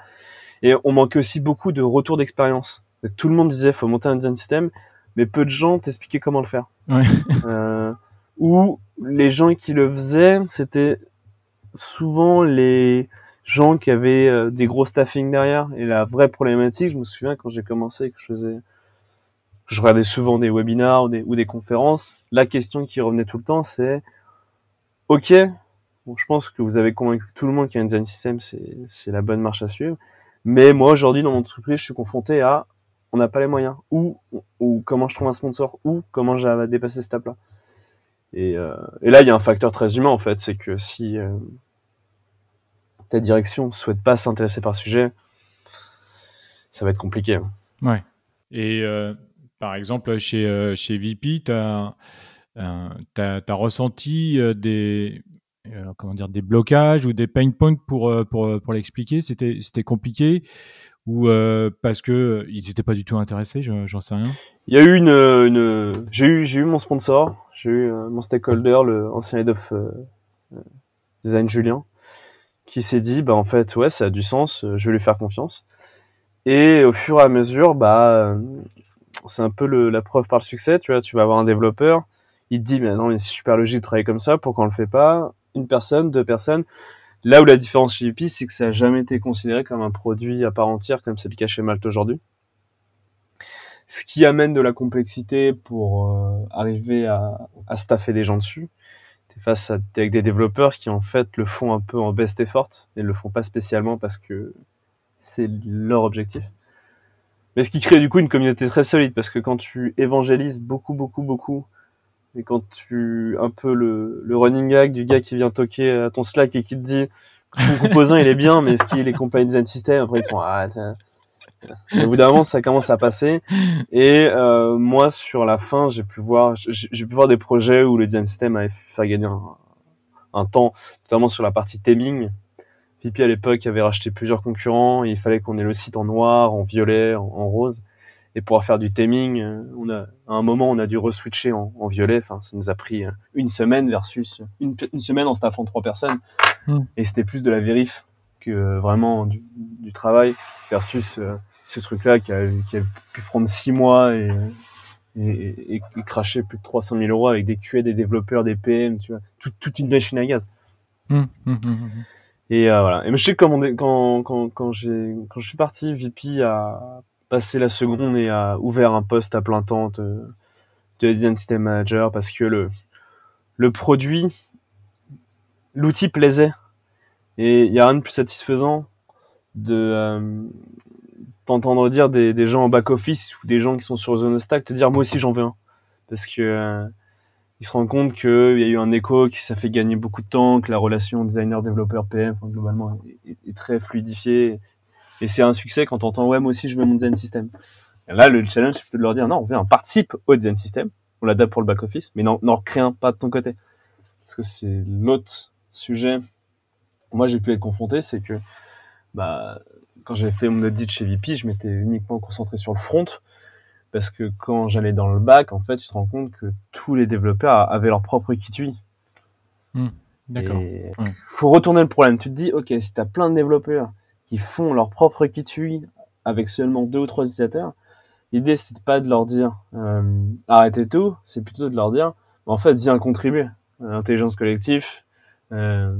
Et on manquait aussi beaucoup de retours d'expérience. Tout le monde disait faut monter un design system, mais peu de gens t'expliquaient comment le faire. Ouais. Euh, ou les gens qui le faisaient, c'était souvent les gens qui avaient euh, des gros staffing derrière. Et la vraie problématique, je me souviens quand j'ai commencé, que je faisais, je regardais souvent des webinars ou des, ou des conférences. La question qui revenait tout le temps, c'est Ok, bon, je pense que vous avez convaincu tout le monde qu'un design system, c'est la bonne marche à suivre. Mais moi, aujourd'hui, dans mon entreprise, je suis confronté à on n'a pas les moyens. Ou, ou comment je trouve un sponsor, ou comment j'ai dépassé cette étape-là? Et, euh, et, là, il y a un facteur très humain, en fait. C'est que si euh, ta direction ne souhaite pas s'intéresser par le sujet, ça va être compliqué. Hein. Ouais. Et euh, par exemple, chez, chez VP, tu as euh, tu as, as, ressenti euh, des, euh, comment dire, des blocages ou des pain points pour, pour, pour l'expliquer? C'était compliqué ou parce que ils n'étaient pas du tout intéressés J'en sais rien? Il y a eu une, une j'ai eu j'ai eu mon sponsor, j'ai eu mon stakeholder, le ancien head of design Julien, qui s'est dit bah en fait ouais ça a du sens, je vais lui faire confiance. Et au fur et à mesure bah c'est un peu le, la preuve par le succès, tu vois, tu vas avoir un développeur, il te dit mais non mais c'est super logique de travailler comme ça, pourquoi on le fait pas? Une personne, deux personnes. Là où la différence chez UP, c'est que ça n'a jamais été considéré comme un produit à part entière, comme c'est le cas chez Malte aujourd'hui. Ce qui amène de la complexité pour euh, arriver à, à staffer des gens dessus. Face à avec des développeurs qui en fait le font un peu en best effort et le font pas spécialement parce que c'est leur objectif. Mais ce qui crée du coup une communauté très solide parce que quand tu évangélises beaucoup, beaucoup, beaucoup et quand tu un peu le, le running gag du gars qui vient toquer à ton Slack et qui te dit ton composant il est bien mais est-ce qu'il est complet design system? Après ils font ah et au bout d'un moment ça commence à passer et euh, moi sur la fin j'ai pu voir j'ai pu voir des projets où le design system avait fait gagner un, un temps notamment sur la partie theming VP à l'époque avait racheté plusieurs concurrents et il fallait qu'on ait le site en noir en violet en, en rose et pour faire du taming, euh, on a, à un moment, on a dû reswitcher en, en violet. Enfin, ça nous a pris euh, une semaine versus une, une semaine en staffant trois personnes. Hmm. Et c'était plus de la vérif que vraiment du, du travail versus euh, ce truc-là qui a, qui a pu prendre six mois et, et, et, et cracher plus de 300 000 euros avec des QA, des développeurs, des PM, tu vois, tout- toute une machine à gaz. Hum, hum, hum. Et euh, voilà. Et je sais que quand, quand, quand, quand, j'ai, quand je suis parti, VP a passé la seconde et a ouvert un poste à plein temps de, de design system manager parce que le, le produit, l'outil plaisait. Et il y a rien de plus satisfaisant de euh, t'entendre dire des, gens en back office ou des gens qui sont sur Zone Stack te dire moi aussi j'en veux un. Parce que euh, ils se rendent compte qu'il y a eu un écho, qui ça fait gagner beaucoup de temps, que la relation designer-développeur-PM, globalement, est, très fluidifiée. Et c'est un succès quand t'entends, ouais, moi aussi, je veux mon design system. Là, le challenge, c'est de leur dire, non, viens, participe au design system. On l'adapte pour le back-office, mais n'en crée un pas de ton côté. Parce que c'est l'autre sujet. Moi, j'ai pu être confronté, c'est que, bah, quand j'ai fait mon audit chez VP, je m'étais uniquement concentré sur le front. Parce que quand j'allais dans le back, en fait, tu te rends compte que tous les développeurs avaient leur propre kit UI. D'accord. Ouais. faut retourner le problème. Tu te dis, ok, si t'as plein de développeurs qui font leur propre kit UI avec seulement deux ou trois utilisateurs, l'idée c'est pas de leur dire euh, arrêtez tout, c'est plutôt de leur dire, bah, en fait, viens contribuer. Euh, Intelligence collective, euh,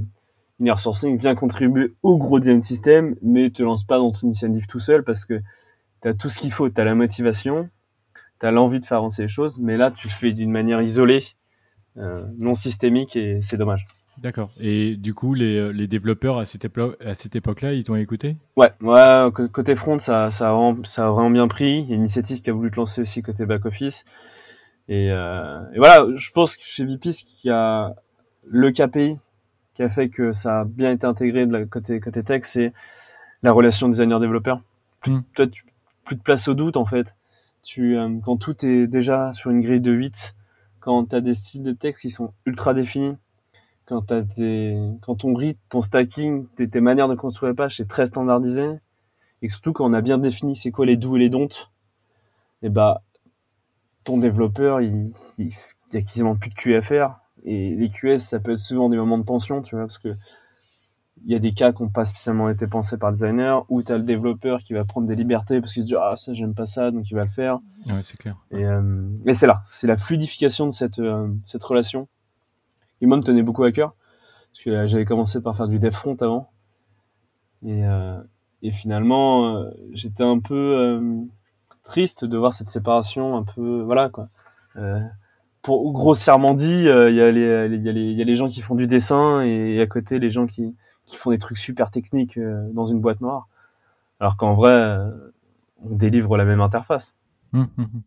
inner sourcing, viens contribuer au gros design system, mais te lance pas dans ton initiative tout seul parce que t'as tout ce qu'il faut, t'as la motivation, t'as l'envie de faire avancer les choses, mais là tu le fais d'une manière isolée, euh, non systémique et c'est dommage. D'accord. Et du coup, les, euh, les développeurs à cette, épo- à cette époque-là, ils t'ont écouté? Ouais, côté front, ça, ça, a vraiment, ça a vraiment bien pris. Il y a une initiative qui a voulu te lancer aussi côté back-office. Et, euh, et voilà, je pense que chez VP, ce qu'il y a le KPI qui a fait que ça a bien été intégré de la côté, côté tech, c'est la relation designer-développeur. Plus, plus de place au doute, en fait. Tu, euh, quand tout est déjà sur une grille de 8, quand tu as des styles de texte qui sont ultra définis, quand, t'as tes, quand ton rythme, ton stacking, tes, tes manières de construire les pages, c'est très standardisé, et surtout quand on a bien défini c'est quoi les doux et les don'ts, et bah, ton développeur, il, il, il y a quasiment plus de faire, et les QS, ça peut être souvent des moments de tension, tu vois, parce que il y a des cas qui n'ont pas spécialement été pensés par le designer, où tu as le développeur qui va prendre des libertés parce qu'il se dit ah ça j'aime pas ça donc il va le faire. Ouais, c'est clair. Et, euh, et c'est là, c'est la fluidification de cette, euh, cette relation qui moi me tenait beaucoup à cœur. Parce que euh, j'avais commencé par faire du dev front avant. Et, euh, et finalement, j'étais un peu triste de voir cette séparation un peu, voilà quoi. Grossièrement dit, euh, il y, a les- gens qui font du dessin et, à côté les gens qui, font des trucs super techniques euh, dans une boîte noire. Alors qu'en vrai, euh, on délivre la même interface. Hum, hum, hum.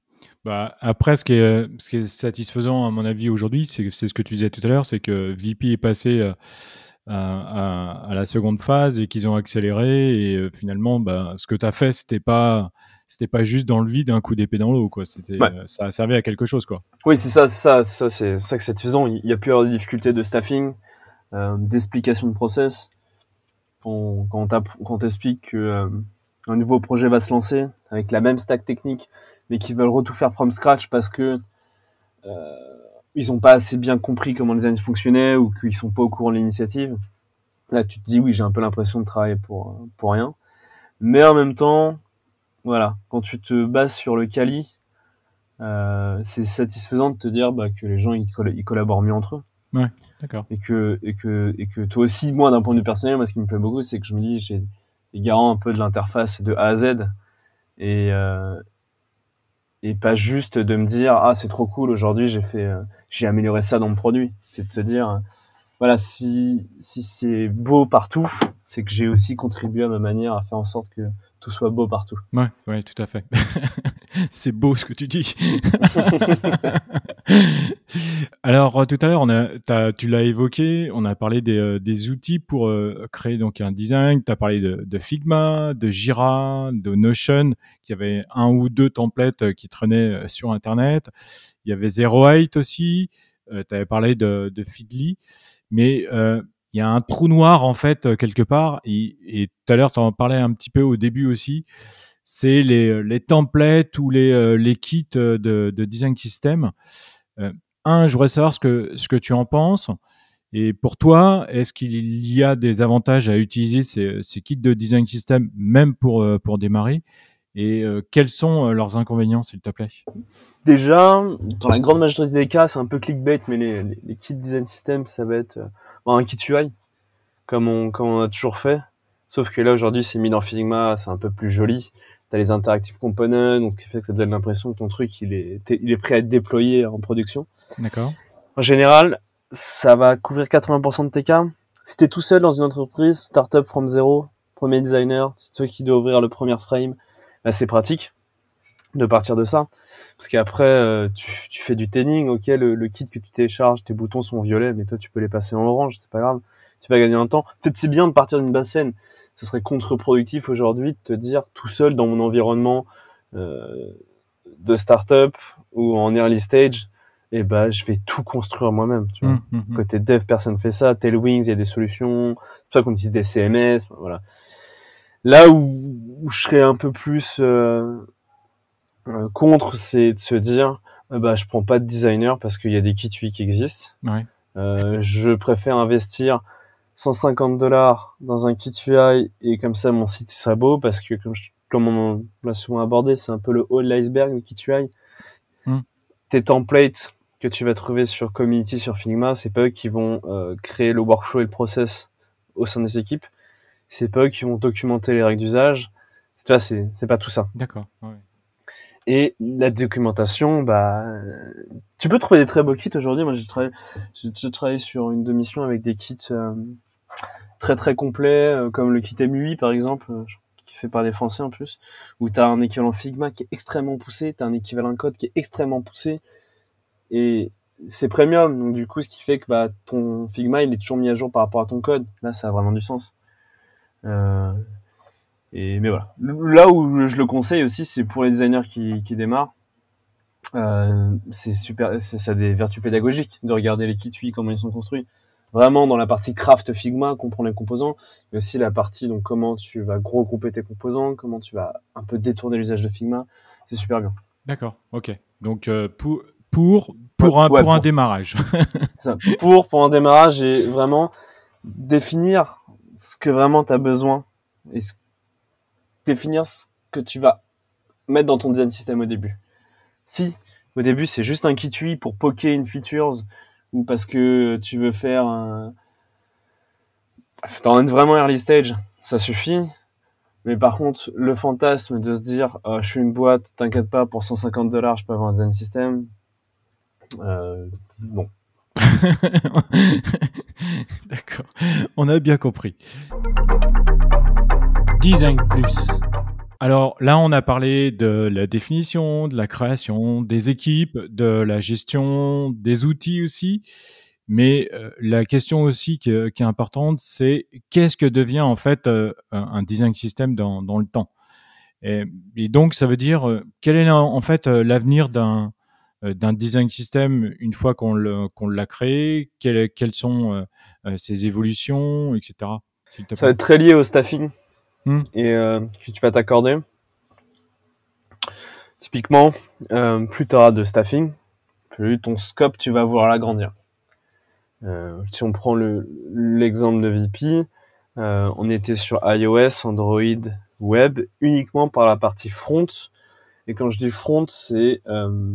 Bah, après, ce qui, est, satisfaisant, à mon avis, aujourd'hui, c'est ce que tu disais tout à l'heure, c'est que VP est passé à, la seconde phase et qu'ils ont accéléré. Et finalement, bah, ce que tu as fait, c'était pas, c'était pas juste dans le vide, un coup d'épée dans l'eau. quoi. C'était, Ouais. euh, ça servait à quelque chose. quoi. Oui, c'est ça, ça, c'est ça, c'est ça que il y a pu avoir des difficultés de staffing, euh, d'explication de process. Quand, quand on t'app- quand on t'explique que euh, un nouveau projet va se lancer avec la même stack technique, mais qu'ils veulent retout faire from scratch parce que euh, ils ont pas assez bien compris comment le design fonctionnait ou qu'ils sont pas au courant de l'initiative. Là, tu te dis oui, j'ai un peu l'impression de travailler pour pour rien. Mais en même temps, voilà, quand tu te bases sur le quali, euh, c'est satisfaisant de te dire bah, que les gens ils, coll- ils collaborent mieux entre eux. D'accord. et que et que et que toi aussi moi d'un point de vue personnel moi ce qui me plaît beaucoup c'est que je me dis j'ai des garants un peu de l'interface de A à Z. Et euh, et pas juste de me dire ah c'est trop cool aujourd'hui j'ai fait euh, j'ai amélioré ça dans mon produit. C'est de se dire voilà si si c'est beau partout c'est que j'ai aussi contribué à ma manière à faire en sorte que tout soit beau partout Ouais, ouais, tout à fait. c'est beau ce que tu dis. Alors euh, tout à l'heure, on a, t'as- tu l'as évoqué, on a parlé des, euh, des outils pour euh, créer donc un design. Tu as parlé de, de Figma, de Jira, de Notion, qui avait un ou deux templates qui traînaient sur Internet. Il y avait Zero Eight aussi. tu avais parlé de, de Feedly, mais euh, il y a un trou noir en fait euh, quelque part. Et, tout à l'heure, tu en parlais un petit peu au début aussi c'est les, les templates ou les, les kits de, de design system. un, je voudrais savoir ce que, ce que tu en penses. Et pour toi, est-ce qu'il y a des avantages à utiliser ces, ces kits de design system même pour, pour démarrer? Et quels sont leurs inconvénients, s'il te plaît? Déjà, dans la grande majorité des cas, c'est un peu clickbait, mais les, les, kits design system, ça va être un kit UI, comme on, comme on a toujours fait. Sauf que là, aujourd'hui, c'est mis dans Figma, c'est un peu plus joli. Tu as les interactive components, donc ce qui fait que ça donne l'impression que ton truc, il est, il est prêt à être déployé en production. D'accord. En général, ça va couvrir 80% de tes cas. Si tu es tout seul dans une entreprise, startup from zero, premier designer, c'est toi qui dois ouvrir le premier frame, c'est pratique de partir de ça. Parce qu'après, euh, tu, tu, fais du tanning, ok, le, le, kit que tu télécharges, tes boutons sont violets, mais toi, tu peux les passer en orange, c'est pas grave. Tu vas gagner un temps. En fait, c'est bien de partir d'une basse-scène ce serait contre-productif aujourd'hui de te dire tout seul dans mon environnement euh, de start-up ou en early stage, et eh ben je vais tout construire moi-même. Tu vois. Mmh, mmh, mmh. Côté dev, personne fait ça. Tailwings, il y a des solutions. C'est pour ça qu'on utilise des CMS. Voilà. Là où, où, je serais un peu plus euh, euh, contre, c'est de se dire, bah je prends pas de designer parce qu'il y a des kits UI qui existent. Ouais. Euh, je préfère investir 150 dollars dans un kit UI et comme ça mon site sera beau parce que comme, comme on l'a souvent abordé, c'est un peu le haut de l'iceberg le kit UI. Mm. Tes templates que tu vas trouver sur Community, sur Figma, c'est pas eux qui vont euh, créer le workflow et le process au sein des équipes. C'est pas eux qui vont documenter les règles d'usage. Tu vois, c'est, c'est pas tout ça. D'accord. Ouais. Et la documentation, bah, tu peux trouver des très beaux kits aujourd'hui. Moi, j'ai travaillé, j'ai travaillé sur une de missions avec des kits euh, très très complet, euh, comme le kit MUI par exemple, euh, qui fait par des Français en plus, où tu as un équivalent Figma qui est extrêmement poussé, tu as un équivalent code qui est extrêmement poussé, et c'est premium, donc du coup ce qui fait que bah, ton Figma il est toujours mis à jour par rapport à ton code, là ça a vraiment du sens. Euh, et mais voilà, là où je le conseille aussi, c'est pour les designers qui, qui démarrent. Euh, c'est super, ça a des vertus pédagogiques de regarder les kits comment ils sont construits vraiment dans la partie craft Figma, comprendre les composants, mais aussi la partie donc comment tu vas gros grouper tes composants, comment tu vas un peu détourner l'usage de Figma. C'est super bien. D'accord, ok. Donc euh, pour pour pour un pour, un démarrage. ça, pour pour un démarrage et vraiment définir ce que vraiment tu as besoin et définir ce que tu vas mettre dans ton design system au début. Si au début c'est juste un kit UI pour poker une features ou parce que tu veux faire un... Dans vraiment early stage, ça suffit. Mais par contre, le fantasme de se dire, oh, je suis une boîte, t'inquiète pas, pour 150 dollars, je peux avoir un design system. Euh, bon. On a bien compris. Design Plus. Alors là, on a parlé de la définition, de la création des équipes, de la gestion des outils aussi. Mais euh, la question aussi qui, est importante, c'est qu'est-ce que devient en fait euh, un design system dans, le temps? Et, donc, ça veut dire euh, quel est en fait l'avenir d'un d'un design system une fois qu'on l'a créé, quelles sont ses évolutions, etc. Ça va être très lié au staffing. Hmm. et euh, que tu vas t'accorder. Typiquement, euh, plus tu auras de staffing, plus ton scope, tu vas vouloir l'agrandir. Euh, si on prend l'exemple de VP, euh, on était sur iOS, Android, Web, uniquement par la partie front. Et quand je dis front, c'est euh,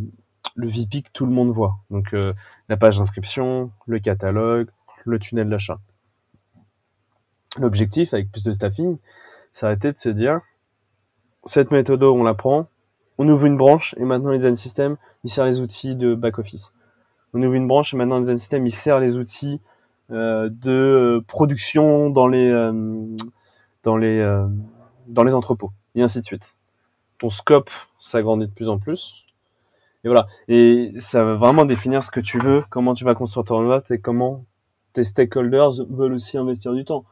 le VP que tout le monde voit. Donc euh, la page d'inscription, le catalogue, le tunnel d'achat. L'objectif avec plus de staffing, ça a été de se dire, cette méthode, on la prend, on ouvre une branche et maintenant les design system, il sert les outils de back office. On ouvre une branche et maintenant les design system, il sert les outils euh, de euh, production dans les euh, dans les dans les entrepôts et ainsi de suite. Ton scope s'agrandit de plus en plus. Et voilà. Et ça va vraiment définir ce que tu veux, comment tu vas construire ton roadmap et comment tes stakeholders veulent aussi investir du temps.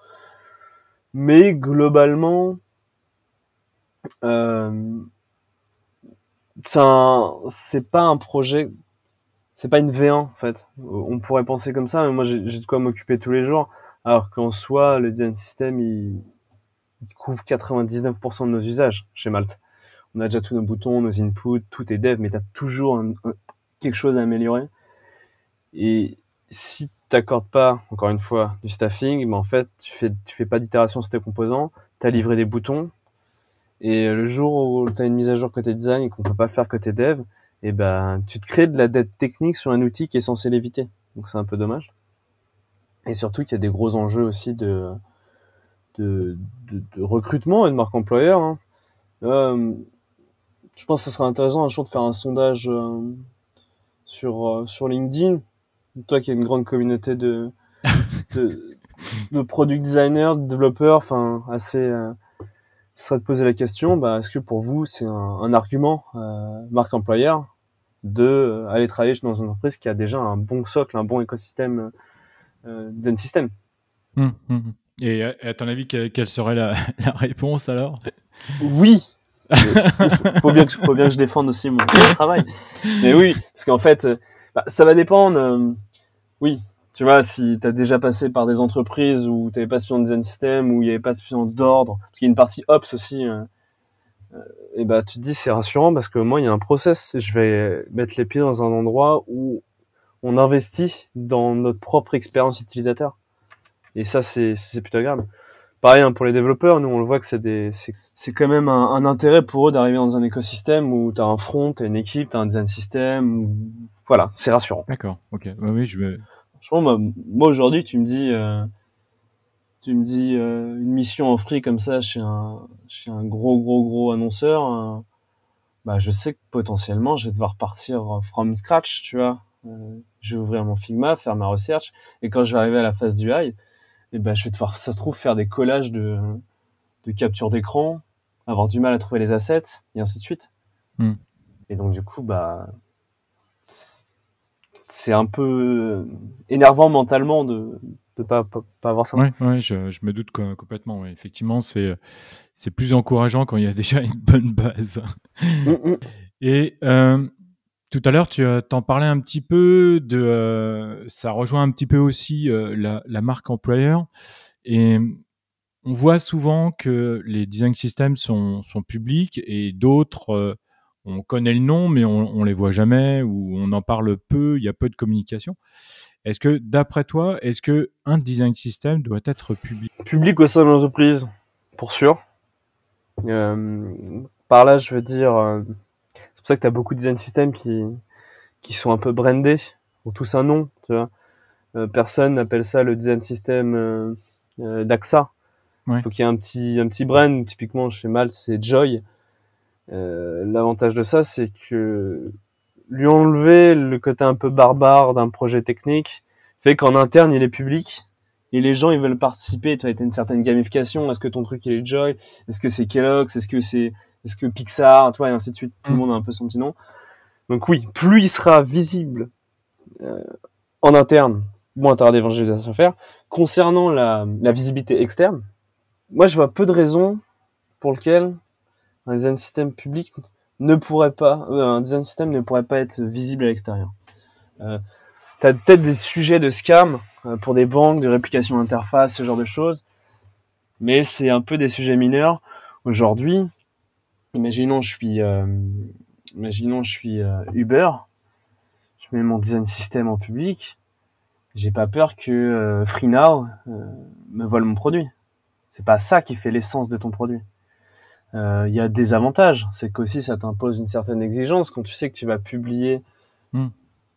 Mais globalement, euh, c'est pas un projet, c'est pas une V1 en fait. On pourrait penser comme ça, mais moi j'ai de quoi m'occuper tous les jours. Alors qu'en soi, le design system, il, couvre 99% de nos usages chez Malte. on a déjà tous nos boutons, nos inputs, tout est dev, mais tu as toujours quelque chose à améliorer. Et si t'accordes pas, encore une fois, du staffing, ben en fait, tu fais, tu fais pas d'itération sur tes composants, tu as livré des boutons, et le jour où tu as une mise à jour côté design et qu'on peut pas le faire côté dev, et ben, tu te crées de la dette technique sur un outil qui est censé l'éviter. Donc c'est un peu dommage. Et surtout qu'il y a des gros enjeux aussi de, de, de, recrutement et de marque employeur. Hein. Euh, je pense que ce serait intéressant un jour de faire un sondage euh, sur, euh, sur LinkedIn. Toi qui as une grande communauté de, de, de product designers, de développeurs, enfin assez, euh, ce serait de poser la question, bah, est-ce que pour vous c'est un, un, argument marque employeur de aller travailler dans une entreprise qui a déjà un bon socle, un bon écosystème euh, design system. Hum, hum, hum. Et à, ton avis, quelle serait la, la réponse alors? Oui, il faut, bien que, faut bien que je défende aussi mon, travail. Mais oui, parce qu'en fait, euh, bah, ça va dépendre. Euh, oui, tu vois, si tu as déjà passé par des entreprises où tu n'avais pas de design system, où il n'y avait pas de d'ordre, parce qu'il y a une partie ops aussi, euh, et bah tu te dis c'est rassurant parce que moi il y a un process. Je vais mettre les pieds dans un endroit où on investit dans notre propre expérience utilisateur. Et ça c'est plutôt agréable. Pareil hein, pour les développeurs, nous on le voit que c'est des c'est quand même un, intérêt pour eux d'arriver dans un écosystème où tu as un front, as une équipe, tu as un design system. Voilà, c'est rassurant. D'accord, ok. oui, je vais... Franchement, moi, aujourd'hui, tu me dis, euh, tu me dis euh, une mission en free comme ça chez un, chez un gros, gros, gros annonceur, euh, bah, je sais que potentiellement, je vais devoir partir from scratch, tu vois. je vais ouvrir mon Figma, faire ma recherche, et quand je vais arriver à la phase du high, et eh ben, je vais devoir, ça se trouve, faire des collages de de capture d'écran, avoir du mal à trouver les assets, et ainsi de suite. Hmm. Et donc, du coup, bah, c'est un peu énervant mentalement de ne pas, pas, avoir ça. Oui, ouais, je, je, me doute complètement. Effectivement, c'est c'est plus encourageant quand il y a déjà une bonne base. Mm, mm. Et euh, tout à l'heure, tu t'en parlais un petit peu de. Euh, ça rejoint un petit peu aussi euh, la, la, marque employeur. Et on voit souvent que les design systems sont, publics et d'autres, euh, on connaît le nom, mais on, ne les voit jamais ou on en parle peu, il y a peu de communication. Est-ce que, d'après toi, est-ce que un design system doit être public? Public au sein de l'entreprise, pour sûr. Euh, par là, je veux dire, euh, c'est pour ça que tu as beaucoup de design systems qui, qui sont un peu brandés, ou tous un nom, tu vois. personne n'appelle ça le design system d'AXA il faut qu'il y ait un petit, un petit brand. Typiquement, chez Mal, c'est Joy. Euh, L'avantage de ça, c'est que lui enlever le côté un peu barbare d'un projet technique fait qu'en interne, il est public et les gens, ils veulent participer. Tu as une certaine gamification. Est-ce que ton truc, il est Joy? Est-ce que c'est Kellogg's? Est-ce que c'est est-ce que Pixar? Toi, et ainsi de suite. Tout le mm. monde a un peu son petit nom. Donc oui, plus il sera visible euh, en interne, moins tu auras d'évangélisation à faire. Concernant la, la visibilité externe, moi, je vois peu de raisons pour lesquelles un design système public ne pourrait pas, euh, un design système ne pourrait pas être visible à l'extérieur. Euh, tu as peut-être des sujets de scam euh, pour des banques, de réplication d'interface, ce genre de choses, mais c'est un peu des sujets mineurs. Aujourd'hui, imaginons je suis, euh, imaginons je suis Uber, je mets mon design système en public, j'ai pas peur que FreeNow me vole mon produit. C'est pas ça qui fait l'essence de ton produit. Euh, il y a des avantages, c'est qu'aussi ça t'impose une certaine exigence quand tu sais que tu vas publier hmm.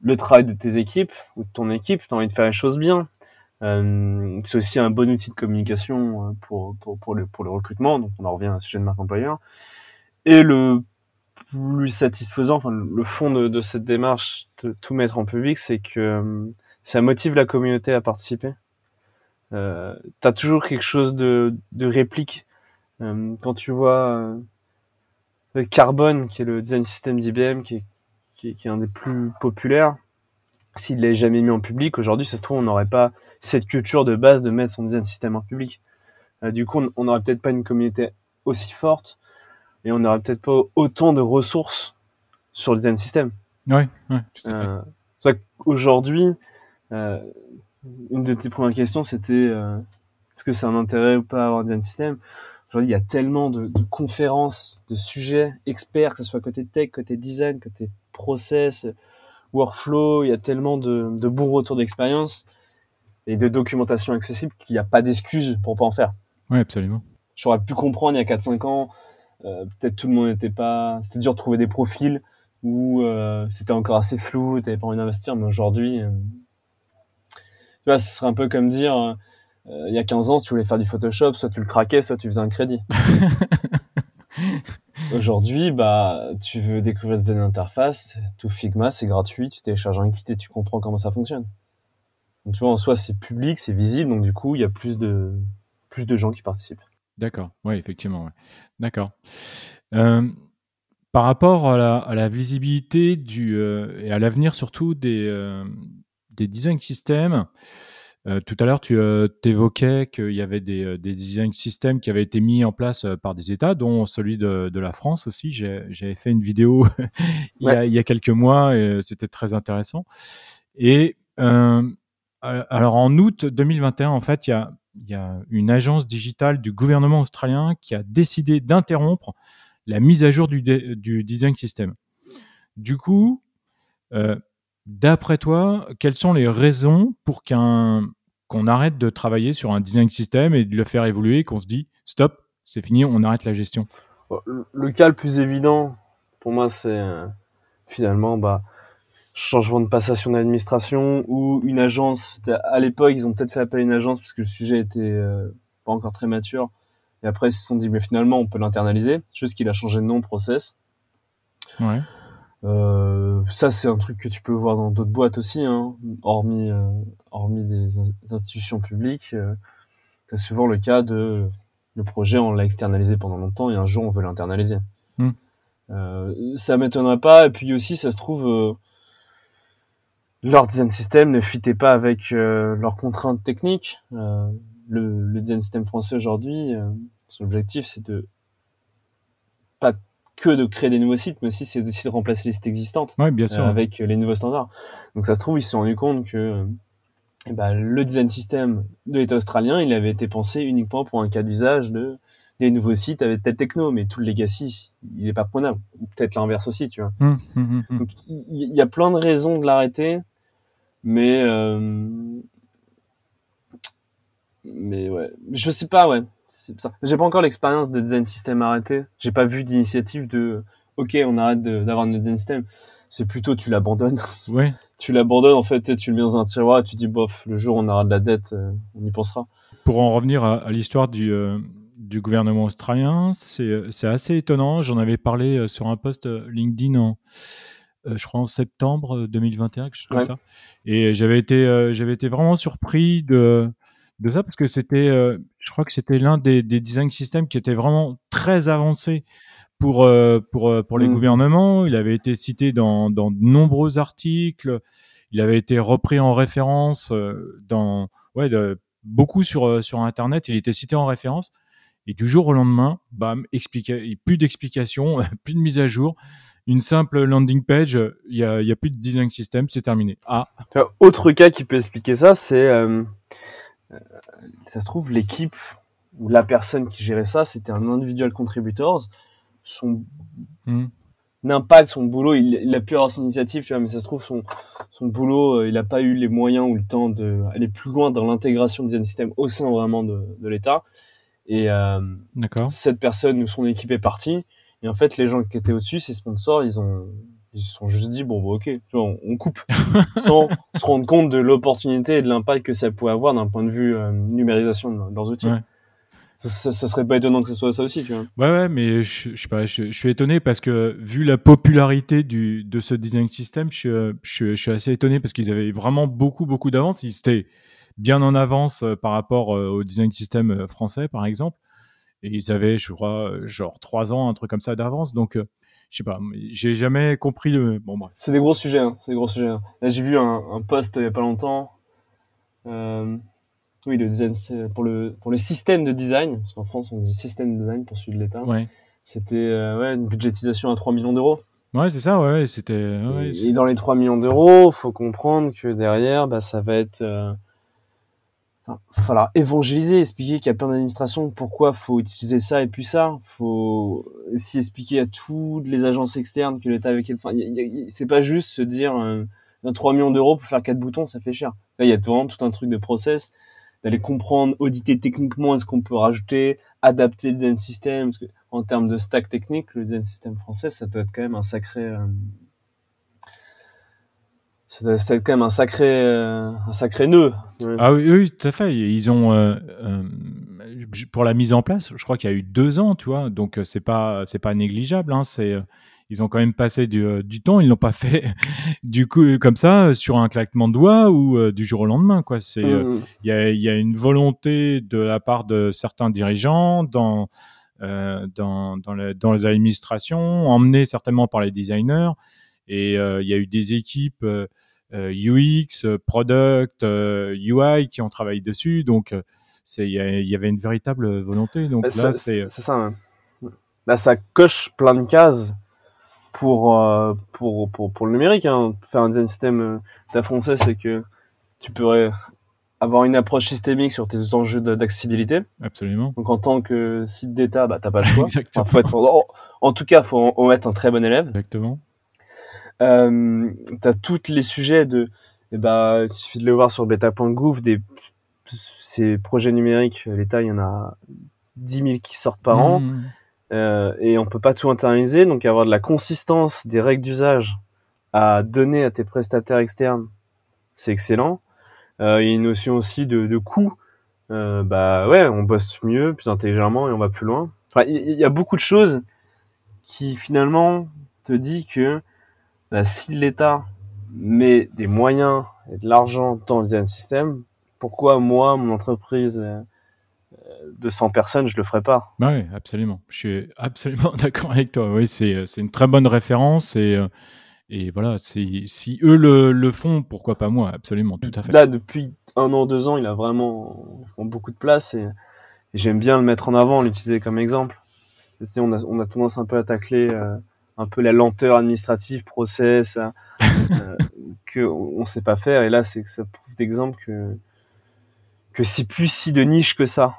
le travail de tes équipes ou de ton équipe, tu as envie de faire les choses bien. Euh, c'est aussi un bon outil de communication euh, pour, pour, pour, le, pour le recrutement, donc on en revient à un sujet de marque employeur. Et le plus satisfaisant, enfin le fond de, de cette démarche de tout mettre en public, c'est que ça motive la communauté à participer. Euh, tu as toujours quelque chose de, de réplique. Euh, quand tu vois euh, Carbone, qui est le design system d'IBM, qui est, qui, qui est un des plus populaires, s'il l'avait jamais mis en public, aujourd'hui, ça se trouve, on n'aurait pas cette culture de base de mettre son design system en public. Euh, du coup, on n'aurait peut-être pas une communauté aussi forte et on n'aurait peut-être pas autant de ressources sur le design system. Oui, ouais, tout à fait. Aujourd'hui, euh, une de tes premières questions, c'était euh, est-ce que c'est un intérêt ou pas avoir un design system? Aujourd'hui, il y a tellement de, de, conférences, de sujets experts, que ce soit côté tech, côté design, côté process, workflow. Il y a tellement de, de bons retours d'expérience et de documentation accessible qu'il n'y a pas d'excuse pour pas en faire. Oui, absolument. J'aurais pu comprendre il y a 4-5 ans, euh, peut-être tout le monde n'était pas... C'était dur de trouver des profils où euh, c'était encore assez flou, tu n'avais pas envie d'investir, mais aujourd'hui... Euh, tu vois, ce serait un peu comme dire, euh, il y a 15 ans, si tu voulais faire du Photoshop, soit tu le craquais, soit tu faisais un crédit. Aujourd'hui, bah, tu veux découvrir des interfaces, tout Figma, c'est gratuit, tu télécharges un kit et tu comprends comment ça fonctionne. Donc, tu vois, en soi, c'est public, c'est visible, donc du coup, il y a plus de, plus de gens qui participent. D'accord, oui, effectivement. Ouais. D'accord. Euh, par rapport à la, à la visibilité du, euh, et à l'avenir surtout des, euh, des design systems, euh, tout à l'heure, tu euh, évoquais qu'il y avait des, euh, des, design systems qui avaient été mis en place euh, par des États, dont celui de, de la France aussi. J'avais fait une vidéo il, ouais. y a, il, y a, quelques mois et c'était très intéressant. Et alors en août 2021, en fait, il y a, il y a une agence digitale du gouvernement australien qui a décidé d'interrompre la mise à jour du, du design system. Du coup, d'après toi, quelles sont les raisons pour qu'un qu'on arrête de travailler sur un design system et de le faire évoluer, qu'on se dit stop, c'est fini, on arrête la gestion? Le cas le plus évident pour moi, c'est euh, finalement bah, changement de passation d'administration ou une agence. À l'époque, ils ont peut-être fait appel à une agence parce que le sujet était euh, pas encore très mature. Et après, ils se sont dit, mais finalement, on peut l'internaliser. Juste qu'il a changé de nom, process. Ouais. Euh, ça, c'est un truc que tu peux voir dans d'autres boîtes aussi, hein, hormis, euh, hormis des institutions publiques. Euh, c'est souvent le cas de le projet, on l'a externalisé pendant longtemps et un jour, on veut l'internaliser. Mm. ça m'étonnerait pas. Et puis aussi, ça se trouve, euh, leur design system ne fitait pas avec euh, leurs contraintes techniques. Le, le, design system français aujourd'hui, son objectif, c'est de pas que de créer des nouveaux sites, mais aussi c'est aussi de remplacer les sites existantes ouais, bien sûr. Euh, avec les nouveaux standards. Donc ça se trouve, ils se sont rendus compte que eh ben, le design system de l'État australien, il avait été pensé uniquement pour un cas d'usage de des nouveaux sites avec telle techno, mais tout le legacy, il est pas prenable. Ou peut-être l'inverse aussi, tu vois. Mmh, mmh, mmh. Donc il y, y, a plein de raisons de l'arrêter, mais euh... mais ouais, je sais pas, ouais j'ai pas encore l'expérience de design system arrêté. J'ai pas vu d'initiative de OK, on arrête d'avoir notre design system. C'est plutôt tu l'abandonnes. Ouais. tu l'abandonnes en fait, tu le mets dans un tiroir et tu dis bof, le jour où on aura de la dette, euh, on y pensera. Pour en revenir à, à l'histoire du euh, du gouvernement australien, c'est c'est assez étonnant. J'en avais parlé euh, sur un post LinkedIn en je crois en septembre 2021, quelque chose comme ouais. ça. Et j'avais été j'avais été vraiment surpris de de ça parce que c'était, euh, je crois que c'était l'un des, des design systems qui était vraiment très avancé pour euh, pour pour les mmh. gouvernements. Il avait été cité dans dans de nombreux articles. Il avait été repris en référence euh, dans ouais de, beaucoup sur sur internet. Il était cité en référence. Et du jour au lendemain, bam, plus d'explications, plus de mise à jour, une simple landing page, il y a, y a plus de design system, c'est terminé. Ah. Autre cas qui peut expliquer ça, c'est euh, euh, ça se trouve, l'équipe ou la personne qui gérait ça, c'était un individual contributors. Son mmh. impact, son boulot, il, il, a pu avoir son initiative, tu vois, mais ça se trouve, son, son boulot, euh, il n'a pas eu les moyens ou le temps d'aller plus loin dans l'intégration des système au sein vraiment de, de l'État. Et euh, cette personne ou son équipe est partie. Et en fait, les gens qui étaient au-dessus, ces sponsors, ils ont, ils se sont juste dit bon bah, ok tu vois, on, coupe. Sans se rendre compte de l'opportunité et de l'impact que ça pouvait avoir d'un point de vue euh, numérisation de leurs outils. Ouais. ça, ça, serait pas étonnant que ce soit ça aussi tu vois. Ouais ouais mais je, je sais pas je, je, suis étonné parce que vu la popularité du de ce design system je, je, je suis assez étonné parce qu'ils avaient vraiment beaucoup beaucoup d'avance. Ils étaient bien en avance euh, par rapport euh, au design system français par exemple. Et ils avaient je crois genre trois ans un truc comme ça d'avance. Donc je sais pas, j'ai jamais compris le. Bon, bref. C'est des gros sujets, hein, c'est des gros sujets. Hein. Là, j'ai vu un, un post il y a pas longtemps. Euh, oui, le design, pour le, pour le système de design, parce qu'en France, on dit système de design pour celui de l'État. Ouais. C'était euh, ouais, une budgétisation à 3 millions d'euros. Ouais, c'est ça, ouais, c'était. Ouais, et, et, dans les 3 millions d'euros, faut comprendre que derrière, bah, ça va être. Euh, il falloir évangéliser, expliquer qu'il y a plein d'administrations, pourquoi faut utiliser ça et puis ça. Faut aussi expliquer à toutes les agences externes que l'État avec enfin, c'est pas juste se dire euh, 3 millions d'euros pour faire quatre boutons, ça fait cher. Là, il y a vraiment tout un truc de process d'aller comprendre, auditer techniquement est-ce qu'on peut rajouter, adapter le design system. Parce que, en termes de stack technique, le design system français, ça doit être quand même un sacré, euh, c'est quand même un sacré, euh, un sacré nœud. Ah oui, oui, tout à fait. Ils ont, euh, euh, pour la mise en place, je crois qu'il y a eu deux ans, tu vois. Donc c'est pas, c'est pas négligeable. Hein, c'est, ils ont quand même passé du, du temps. Ils l'ont pas fait du coup comme ça sur un claquement de doigts ou du jour au lendemain. Quoi. C'est, mmh. il y, a, y, a, une volonté de la part de certains dirigeants dans, dans, dans, le, dans les administrations, emmenés certainement par les designers. Et il y a eu des équipes UX, product, UI qui ont travaillé dessus. Donc, il y, avait une véritable volonté. Donc là, c'est ça. Bah, ça coche plein de cases pour, pour, pour, pour le numérique. Hein. Faire un design système ta français, c'est que tu pourrais avoir une approche systémique sur tes enjeux d'accessibilité. Absolument. Donc en tant que site d'État, bah, t'as pas le choix. Exactement. en, tout cas, faut en, être un très bon élève. Exactement. Euh, tu as tous les sujets de, eh ben, il suffit de le voir sur beta.gouv, des, ces projets numériques, l'État, il y en a 10 000 qui sortent par an, mmh. euh, et on peut pas tout internaliser, donc avoir de la consistance des règles d'usage à donner à tes prestataires externes, c'est excellent. Euh, il y a une notion aussi de, de coût. Euh, bah ouais, on bosse mieux, plus intelligemment et on va plus loin. Enfin, il y, a beaucoup de choses qui finalement te dit que bah, si l'État met des moyens et de l'argent dans le design system, pourquoi moi, mon entreprise euh, de 100 personnes, je le ferais pas? Bah Oui, absolument. Je suis absolument d'accord avec toi. Oui, c'est, c'est une très bonne référence et, euh, et voilà, si eux le, le, font, pourquoi pas moi? Absolument, tout à fait. Là, depuis un an, deux ans, il a vraiment beaucoup de place et, j'aime bien le mettre en avant, l'utiliser comme exemple. on, a, on a tendance un peu à tacler euh, un peu la lenteur administrative, process, euh, que on sait pas faire. Et là, c'est ça prouve d'exemple que que c'est plus si de niche que ça.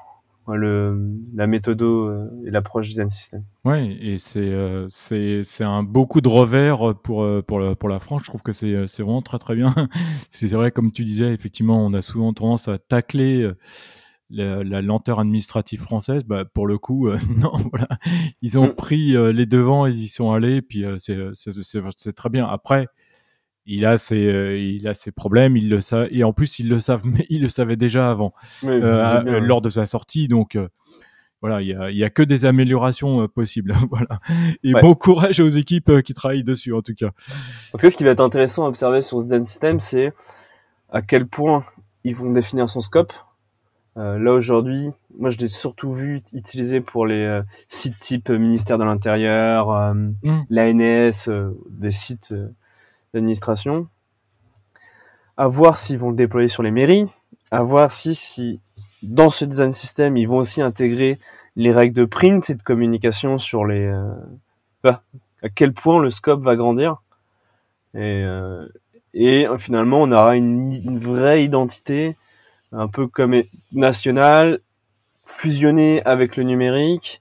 Le, la méthode euh, et l'approche design system. Oui, et c'est euh, c'est c'est un beaucoup de revers pour pour la, pour la France. Je trouve que c'est c'est vraiment très très bien. c'est vrai comme tu disais, effectivement, on a souvent tendance à tacler la, lenteur administrative française, bah, pour le coup, euh, non, voilà. Ils ont mm. pris euh, les devants, ils y sont allés, puis euh, c'est très bien. Après, il a ses, il a ses problèmes, il le sait, et en plus, ils le savent, mais il le savait déjà avant, lors de sa sortie, donc. voilà, il y a, a, que des améliorations possibles. voilà. Et bon courage aux équipes qui travaillent dessus, en tout cas. En tout cas, ce qui va être intéressant à observer sur ce System, c'est à quel point ils vont définir son scope, euh, là aujourd'hui, moi je l'ai surtout vu utilisé pour les euh, sites type ministère de l'Intérieur, euh, mm. l'ANS, des sites d'administration. À voir s'ils vont le déployer sur les mairies, à voir si, si dans ce design system ils vont aussi intégrer les règles de print et de communication sur les bah, à quel point le scope va grandir et, et finalement on aura une, une vraie identité un peu comme national, fusionné avec le numérique,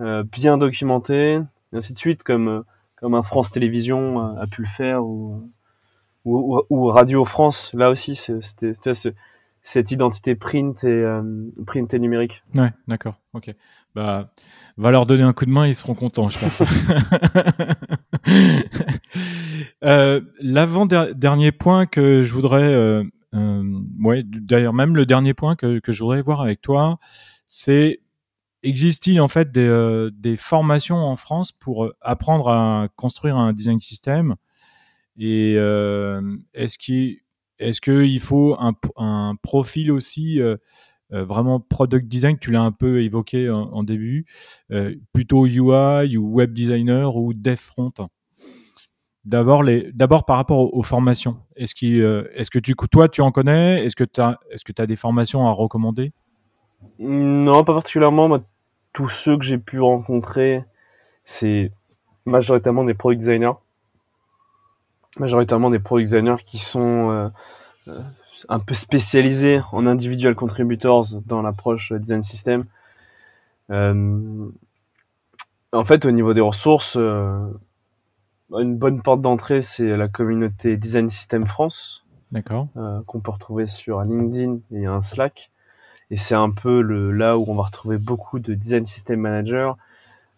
euh, bien documenté, et ainsi de suite, comme euh, comme un France Télévisions euh, a pu le faire ou ou, ou Radio France. Là aussi, c'était cette identité print et print et numérique. Ouais, d'accord. Ok. Bah, va leur donner un coup de main, ils seront contents, je pense. L'avant dernier point que je voudrais euh, ouais, d'ailleurs, même le dernier point que, je voudrais voir avec toi, c'est existe-t-il en fait des, euh, formations en France pour euh, apprendre à construire un design system Et est-ce qu'il faut un, profil aussi vraiment product design? Tu l'as un peu évoqué en début, plutôt UI ou web designer ou dev front? D'abord, par rapport aux, formations. Est-ce, euh, que tu, toi, tu en connais? Est-ce que tu as, des formations à recommander? Non, pas particulièrement. Tous ceux que j'ai pu rencontrer, c'est majoritairement des product designers. Majoritairement des product designers qui sont euh, euh, un peu spécialisé en individual contributors dans l'approche design system. En fait, au niveau des ressources, une bonne porte d'entrée, c'est la communauté Design System France. D'accord. Euh, qu'on peut retrouver sur LinkedIn et un Slack. Et c'est un peu le, là où on va retrouver beaucoup de design system managers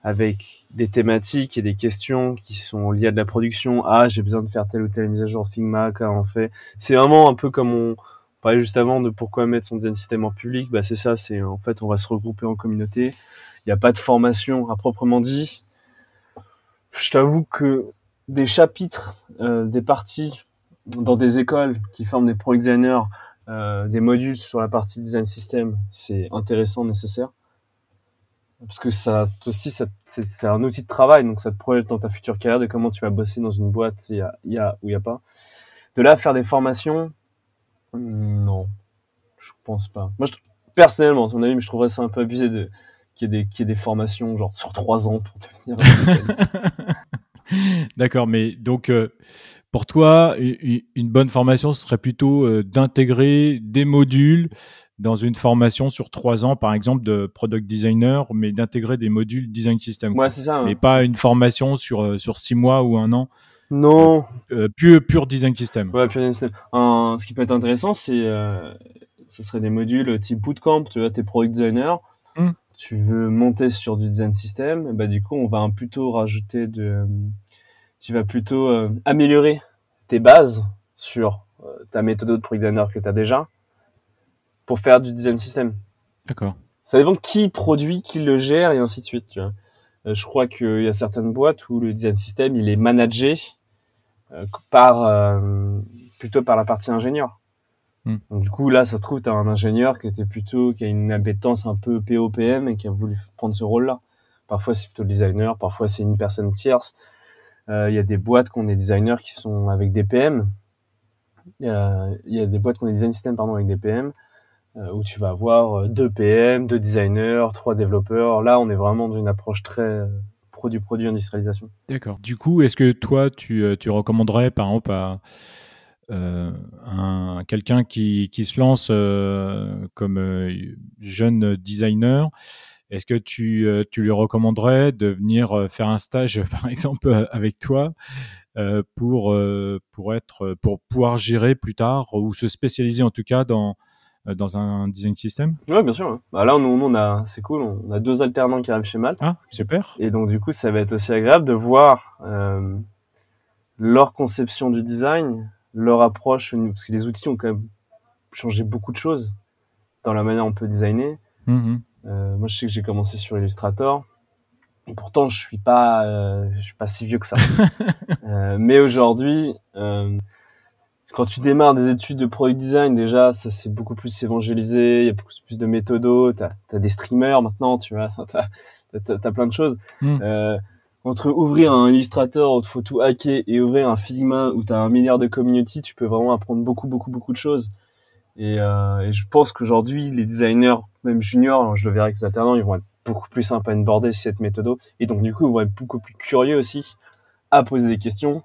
avec des thématiques et des questions qui sont liées à de la production. Ah, j'ai besoin de faire telle ou telle mise à jour Figma, on fait? C'est vraiment un peu comme on parlait juste avant de pourquoi mettre son design system en public. Bah, c'est ça, c'est en fait, on va se regrouper en communauté. Il n'y a pas de formation à proprement dit. Je t'avoue que des chapitres, euh, des parties dans des écoles qui forment des pro designers, euh, des modules sur la partie design system, c'est intéressant, nécessaire. Parce que ça aussi c'est un outil de travail donc ça te projette dans ta future carrière de comment tu vas bosser dans une boîte il y a, y a ou il y a pas. De là faire des formations hmm, non je pense pas. Moi je, personnellement mon avis je trouverais ça un peu abusé de qu'il y ait des qu'il y ait des formations genre sur trois ans pour devenir d'accord mais donc euh, pour toi une bonne formation ce serait plutôt euh, d'intégrer des modules dans une formation sur trois ans, par exemple, de product designer, mais d'intégrer des modules design system. Ouais, c'est ça. Mais pas une formation sur, euh, sur six mois ou un an. Non. Euh, euh pur, pur design system. Ouais, pur design system. ce qui peut être intéressant, c'est, ce serait des modules type bootcamp. Tu vois, t'es product designer. Tu veux monter sur du design system. Bah, du coup, on va plutôt rajouter de, tu vas plutôt améliorer tes bases sur ta méthode de product designer que tu as déjà pour faire du design system. D'accord. Ça dépend qui produit, qui le gère et ainsi de suite. Tu vois. Euh, je crois qu'il y a certaines boîtes où le design system il est managé euh, par euh, plutôt par la partie ingénieur. Hmm. Donc, du coup là, ça se trouve tu as un ingénieur qui était plutôt qui a une appétence un peu POPM et qui a voulu prendre ce rôle-là. Parfois c'est plutôt le designer, parfois c'est une personne tierce. Il y a des boîtes qui ont des designers qui sont avec des PM. Il y a, des boîtes qui ont des design systems pardon avec des PM. Euh, où tu vas avoir euh, deux PM, deux designers, trois développeurs. Là, on est vraiment dans une approche très produit-produit euh, industrialisation. D'accord. Du coup, est-ce que toi, tu, tu recommanderais, par exemple, à un, quelqu'un qui, qui, se lance comme jeune designer, est-ce que tu, tu, lui recommanderais de venir faire un stage, par exemple, avec toi pour, pour, être, pour pouvoir gérer plus tard ou se spécialiser en tout cas dans, euh, dans un design system? Ouais, bien sûr. Bah là, nous, on a, c'est cool, on a deux alternants qui arrivent chez Malte. Ah, super. Et donc, du coup, ça va être aussi agréable de voir euh, leur conception du design, leur approche, parce que les outils ont quand même changé beaucoup de choses dans la manière dont on peut designer. Mm-hmm. Euh, moi, je sais que j'ai commencé sur Illustrator. Et pourtant, je suis pas, euh, je suis pas si vieux que ça. euh, mais aujourd'hui, quand tu démarres des études de product design, déjà, ça c'est beaucoup plus évangélisé, il y a beaucoup plus de méthodos, t'as as des streamers maintenant, tu vois, t'as as, plein de choses. Hmm. Entre ouvrir un Illustrator où il faut hacker et ouvrir un Figma où tu as un milliard de community, tu peux vraiment apprendre beaucoup, beaucoup, beaucoup de choses. Et, euh, je pense qu'aujourd'hui, les designers, même juniors, je le verrai avec les alternants, ils vont être beaucoup plus sympas à border cette méthode. Et donc, du coup, ils vont être beaucoup plus curieux aussi à poser des questions,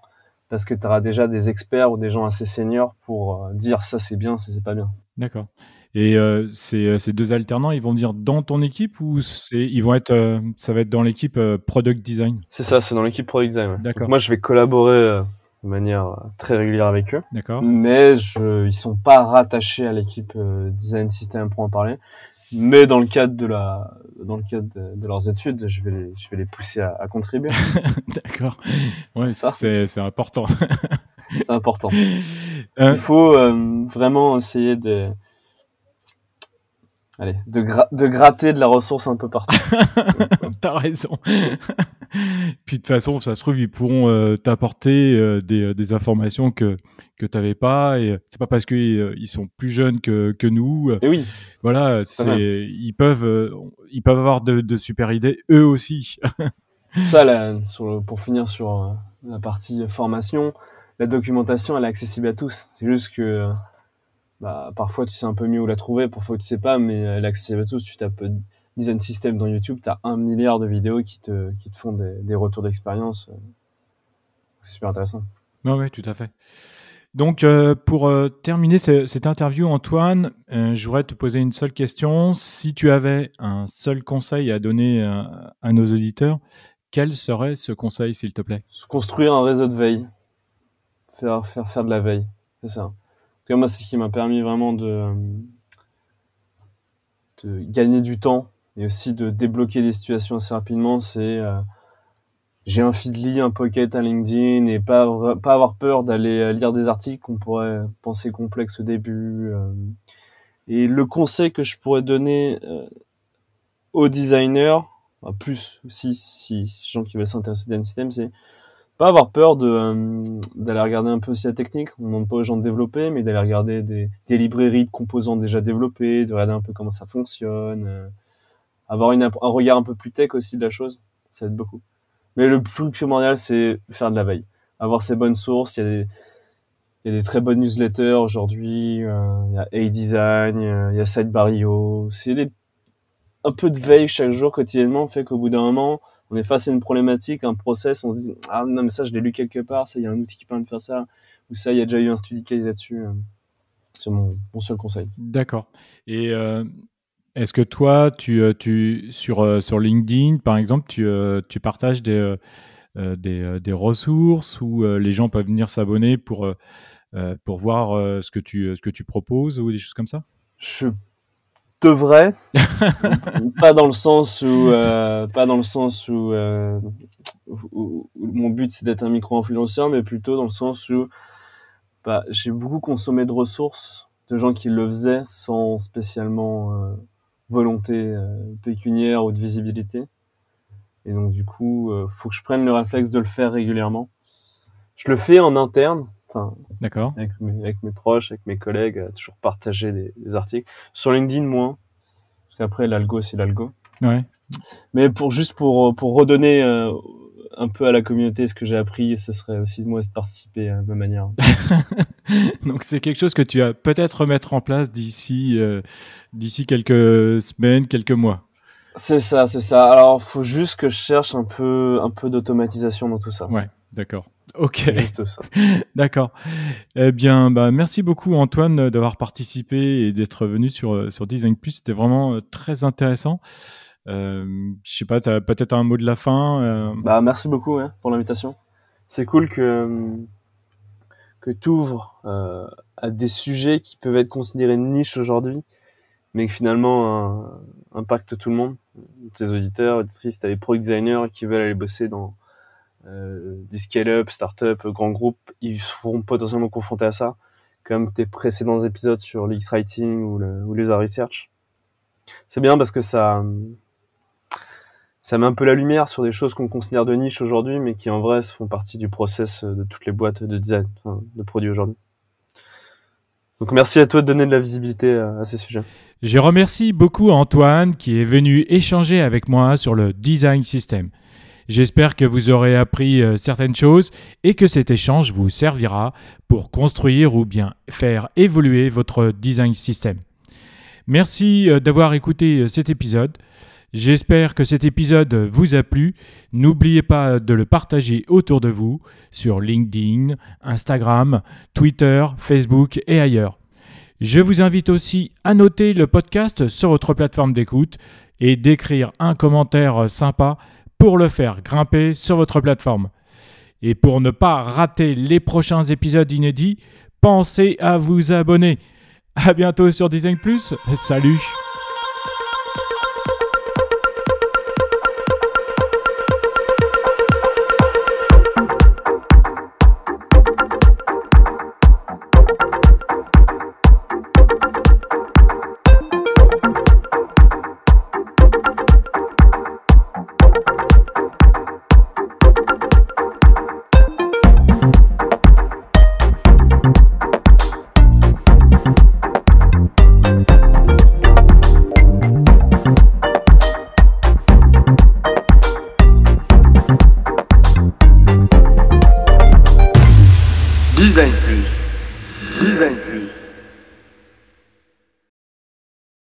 parce que tu auras déjà des experts ou des gens assez seniors pour euh, dire ça c'est bien, ça c'est pas bien. D'accord. Et euh, euh, ces, deux alternants, ils vont venir dans ton équipe ou ils vont être, ça va être dans l'équipe product design? C'est ça, c'est dans l'équipe product design. D'accord. moi, je vais collaborer de manière très régulière avec eux. D'accord. Mais je, ils sont pas rattachés à l'équipe design system pour en parler. Mais dans le cadre de la, dans le cadre de, leurs études, je vais les, je vais les pousser à, à contribuer. D'accord. Ouais, c'est, c'est important. c'est important. Euh, Il faut euh, vraiment essayer de, allez, de, de gratter de la ressource un peu partout. T'as raison. Puis de toute façon, ça se trouve, ils pourront euh, t'apporter euh, des, euh, des, informations que que t'avais pas. Et c'est pas parce qu'ils ils sont plus jeunes que, que nous. Et oui. Voilà, c'est ils peuvent ils peuvent avoir de, de super idées eux aussi. ça, là, sur pour finir sur la partie formation, la documentation, elle est accessible à tous. C'est juste que bah, parfois tu sais un peu mieux où la trouver, parfois tu sais pas, mais elle est accessible à tous. Tu tapes design system dans YouTube, tu as un milliard de vidéos qui te, qui te font des, des retours d'expérience. C'est super intéressant. Oui, ouais, tout à fait. Donc, euh, pour euh, terminer ce- cette interview, Antoine, euh, je voudrais te poser une seule question. Si tu avais un seul conseil à donner à, à nos auditeurs, quel serait ce conseil, s'il te plaît? Se construire un réseau de veille. Faire, faire, faire de la veille. C'est ça. Moi, c'est ce qui m'a permis vraiment de, gagner du temps et aussi de débloquer des situations assez rapidement. C'est, euh, j'ai un Feedly, un Pocket, un LinkedIn et pas, pas avoir peur d'aller euh, lire des articles qu'on pourrait penser complexes au début. euh. Et le conseil que je pourrais donner aux designers, enfin, plus aussi si si gens qui veulent s'intéresser au design system, c'est pas avoir peur de euh, d'aller regarder un peu aussi la technique. On ne demande pas aux gens de développer, mais d'aller regarder des, des librairies de composants déjà développés, de regarder un peu comment ça fonctionne, euh, avoir une, un regard un peu plus tech aussi de la chose, ça aide beaucoup. Mais le plus primordial, c'est faire de la veille, avoir ses bonnes sources. Il y a des, il y a des très bonnes newsletters aujourd'hui. euh, il y a A-Design, il y a Sidebar.io. C'est des un peu de veille chaque jour quotidiennement fait qu'au bout d'un moment, on est face à une problématique, un process, on se dit ah non mais ça je l'ai lu quelque part, ça il y a un outil qui permet de faire ça, ou ça il y a déjà eu un study case là-dessus. euh. C'est mon, mon seul conseil. D'accord. Et euh, est-ce que toi, tu, euh, tu sur, sur LinkedIn, par exemple, tu, tu partages des, des, des ressources où les gens peuvent venir s'abonner pour, pour voir ce, que tu, ce que tu proposes ou des choses comme ça? Je devrais, pas dans le sens où, euh, pas dans le sens où, euh, où- où- où mon but c'est d'être un micro-influenceur, mais plutôt dans le sens où bah, j'ai beaucoup consommé de ressources de gens qui le faisaient sans spécialement euh, volonté pécuniaire ou de visibilité. Et donc du coup, faut que je prenne le réflexe de le faire régulièrement. Je le fais en interne, enfin D'accord. avec mes, avec mes proches, avec mes collègues, à toujours partager des, des articles. Sur LinkedIn, moins, parce qu'après l'algo c'est l'algo. Ouais. Mais pour juste pour pour redonner euh, un peu à la communauté ce que j'ai appris, ce serait aussi de moi de participer à ma manière. Donc c'est quelque chose que tu vas peut-être remettre en place d'ici euh, d'ici quelques semaines, quelques mois. C'est ça, c'est ça. Alors, faut juste que je cherche un peu, un peu d'automatisation dans tout ça. Ouais, d'accord. Ok, C'est juste ça. d'accord. Eh bien, bah, merci beaucoup Antoine d'avoir participé et d'être venu sur, euh, sur Design Plus. C'était vraiment euh, très intéressant. Euh, je sais pas, tu as peut-être un mot de la fin euh, Bah, merci beaucoup ouais, pour l'invitation. C'est cool que que tu ouvres euh, à des sujets qui peuvent être considérés niche aujourd'hui, mais qui finalement impactent tout le monde. Tes auditeurs, auditrices, t'as des pro designers qui veulent aller bosser dans des scale-up, start-up, grands groupes, ils seront potentiellement confrontés à ça, comme tes précédents épisodes sur l'X-Writing ou le ou l'user research. C'est bien parce que ça ça met un peu la lumière sur des choses qu'on considère de niche aujourd'hui, mais qui en vrai font partie du process de toutes les boîtes de design, de produits aujourd'hui. Donc merci à toi de donner de la visibilité à, à ces sujets. Je remercie beaucoup Antoine qui est venu échanger avec moi sur le design system. J'espère que vous aurez appris euh, certaines choses et que cet échange vous servira pour construire ou bien faire évoluer votre design system. Merci euh, d'avoir écouté euh, cet épisode. J'espère que cet épisode vous a plu. N'oubliez pas de le partager autour de vous sur LinkedIn, Instagram, Twitter, Facebook et ailleurs. Je vous invite aussi à noter le podcast sur votre plateforme d'écoute et d'écrire un commentaire sympa pour le faire grimper sur votre plateforme. Et pour ne pas rater les prochains épisodes inédits, pensez à vous abonner. À bientôt sur Design. Salut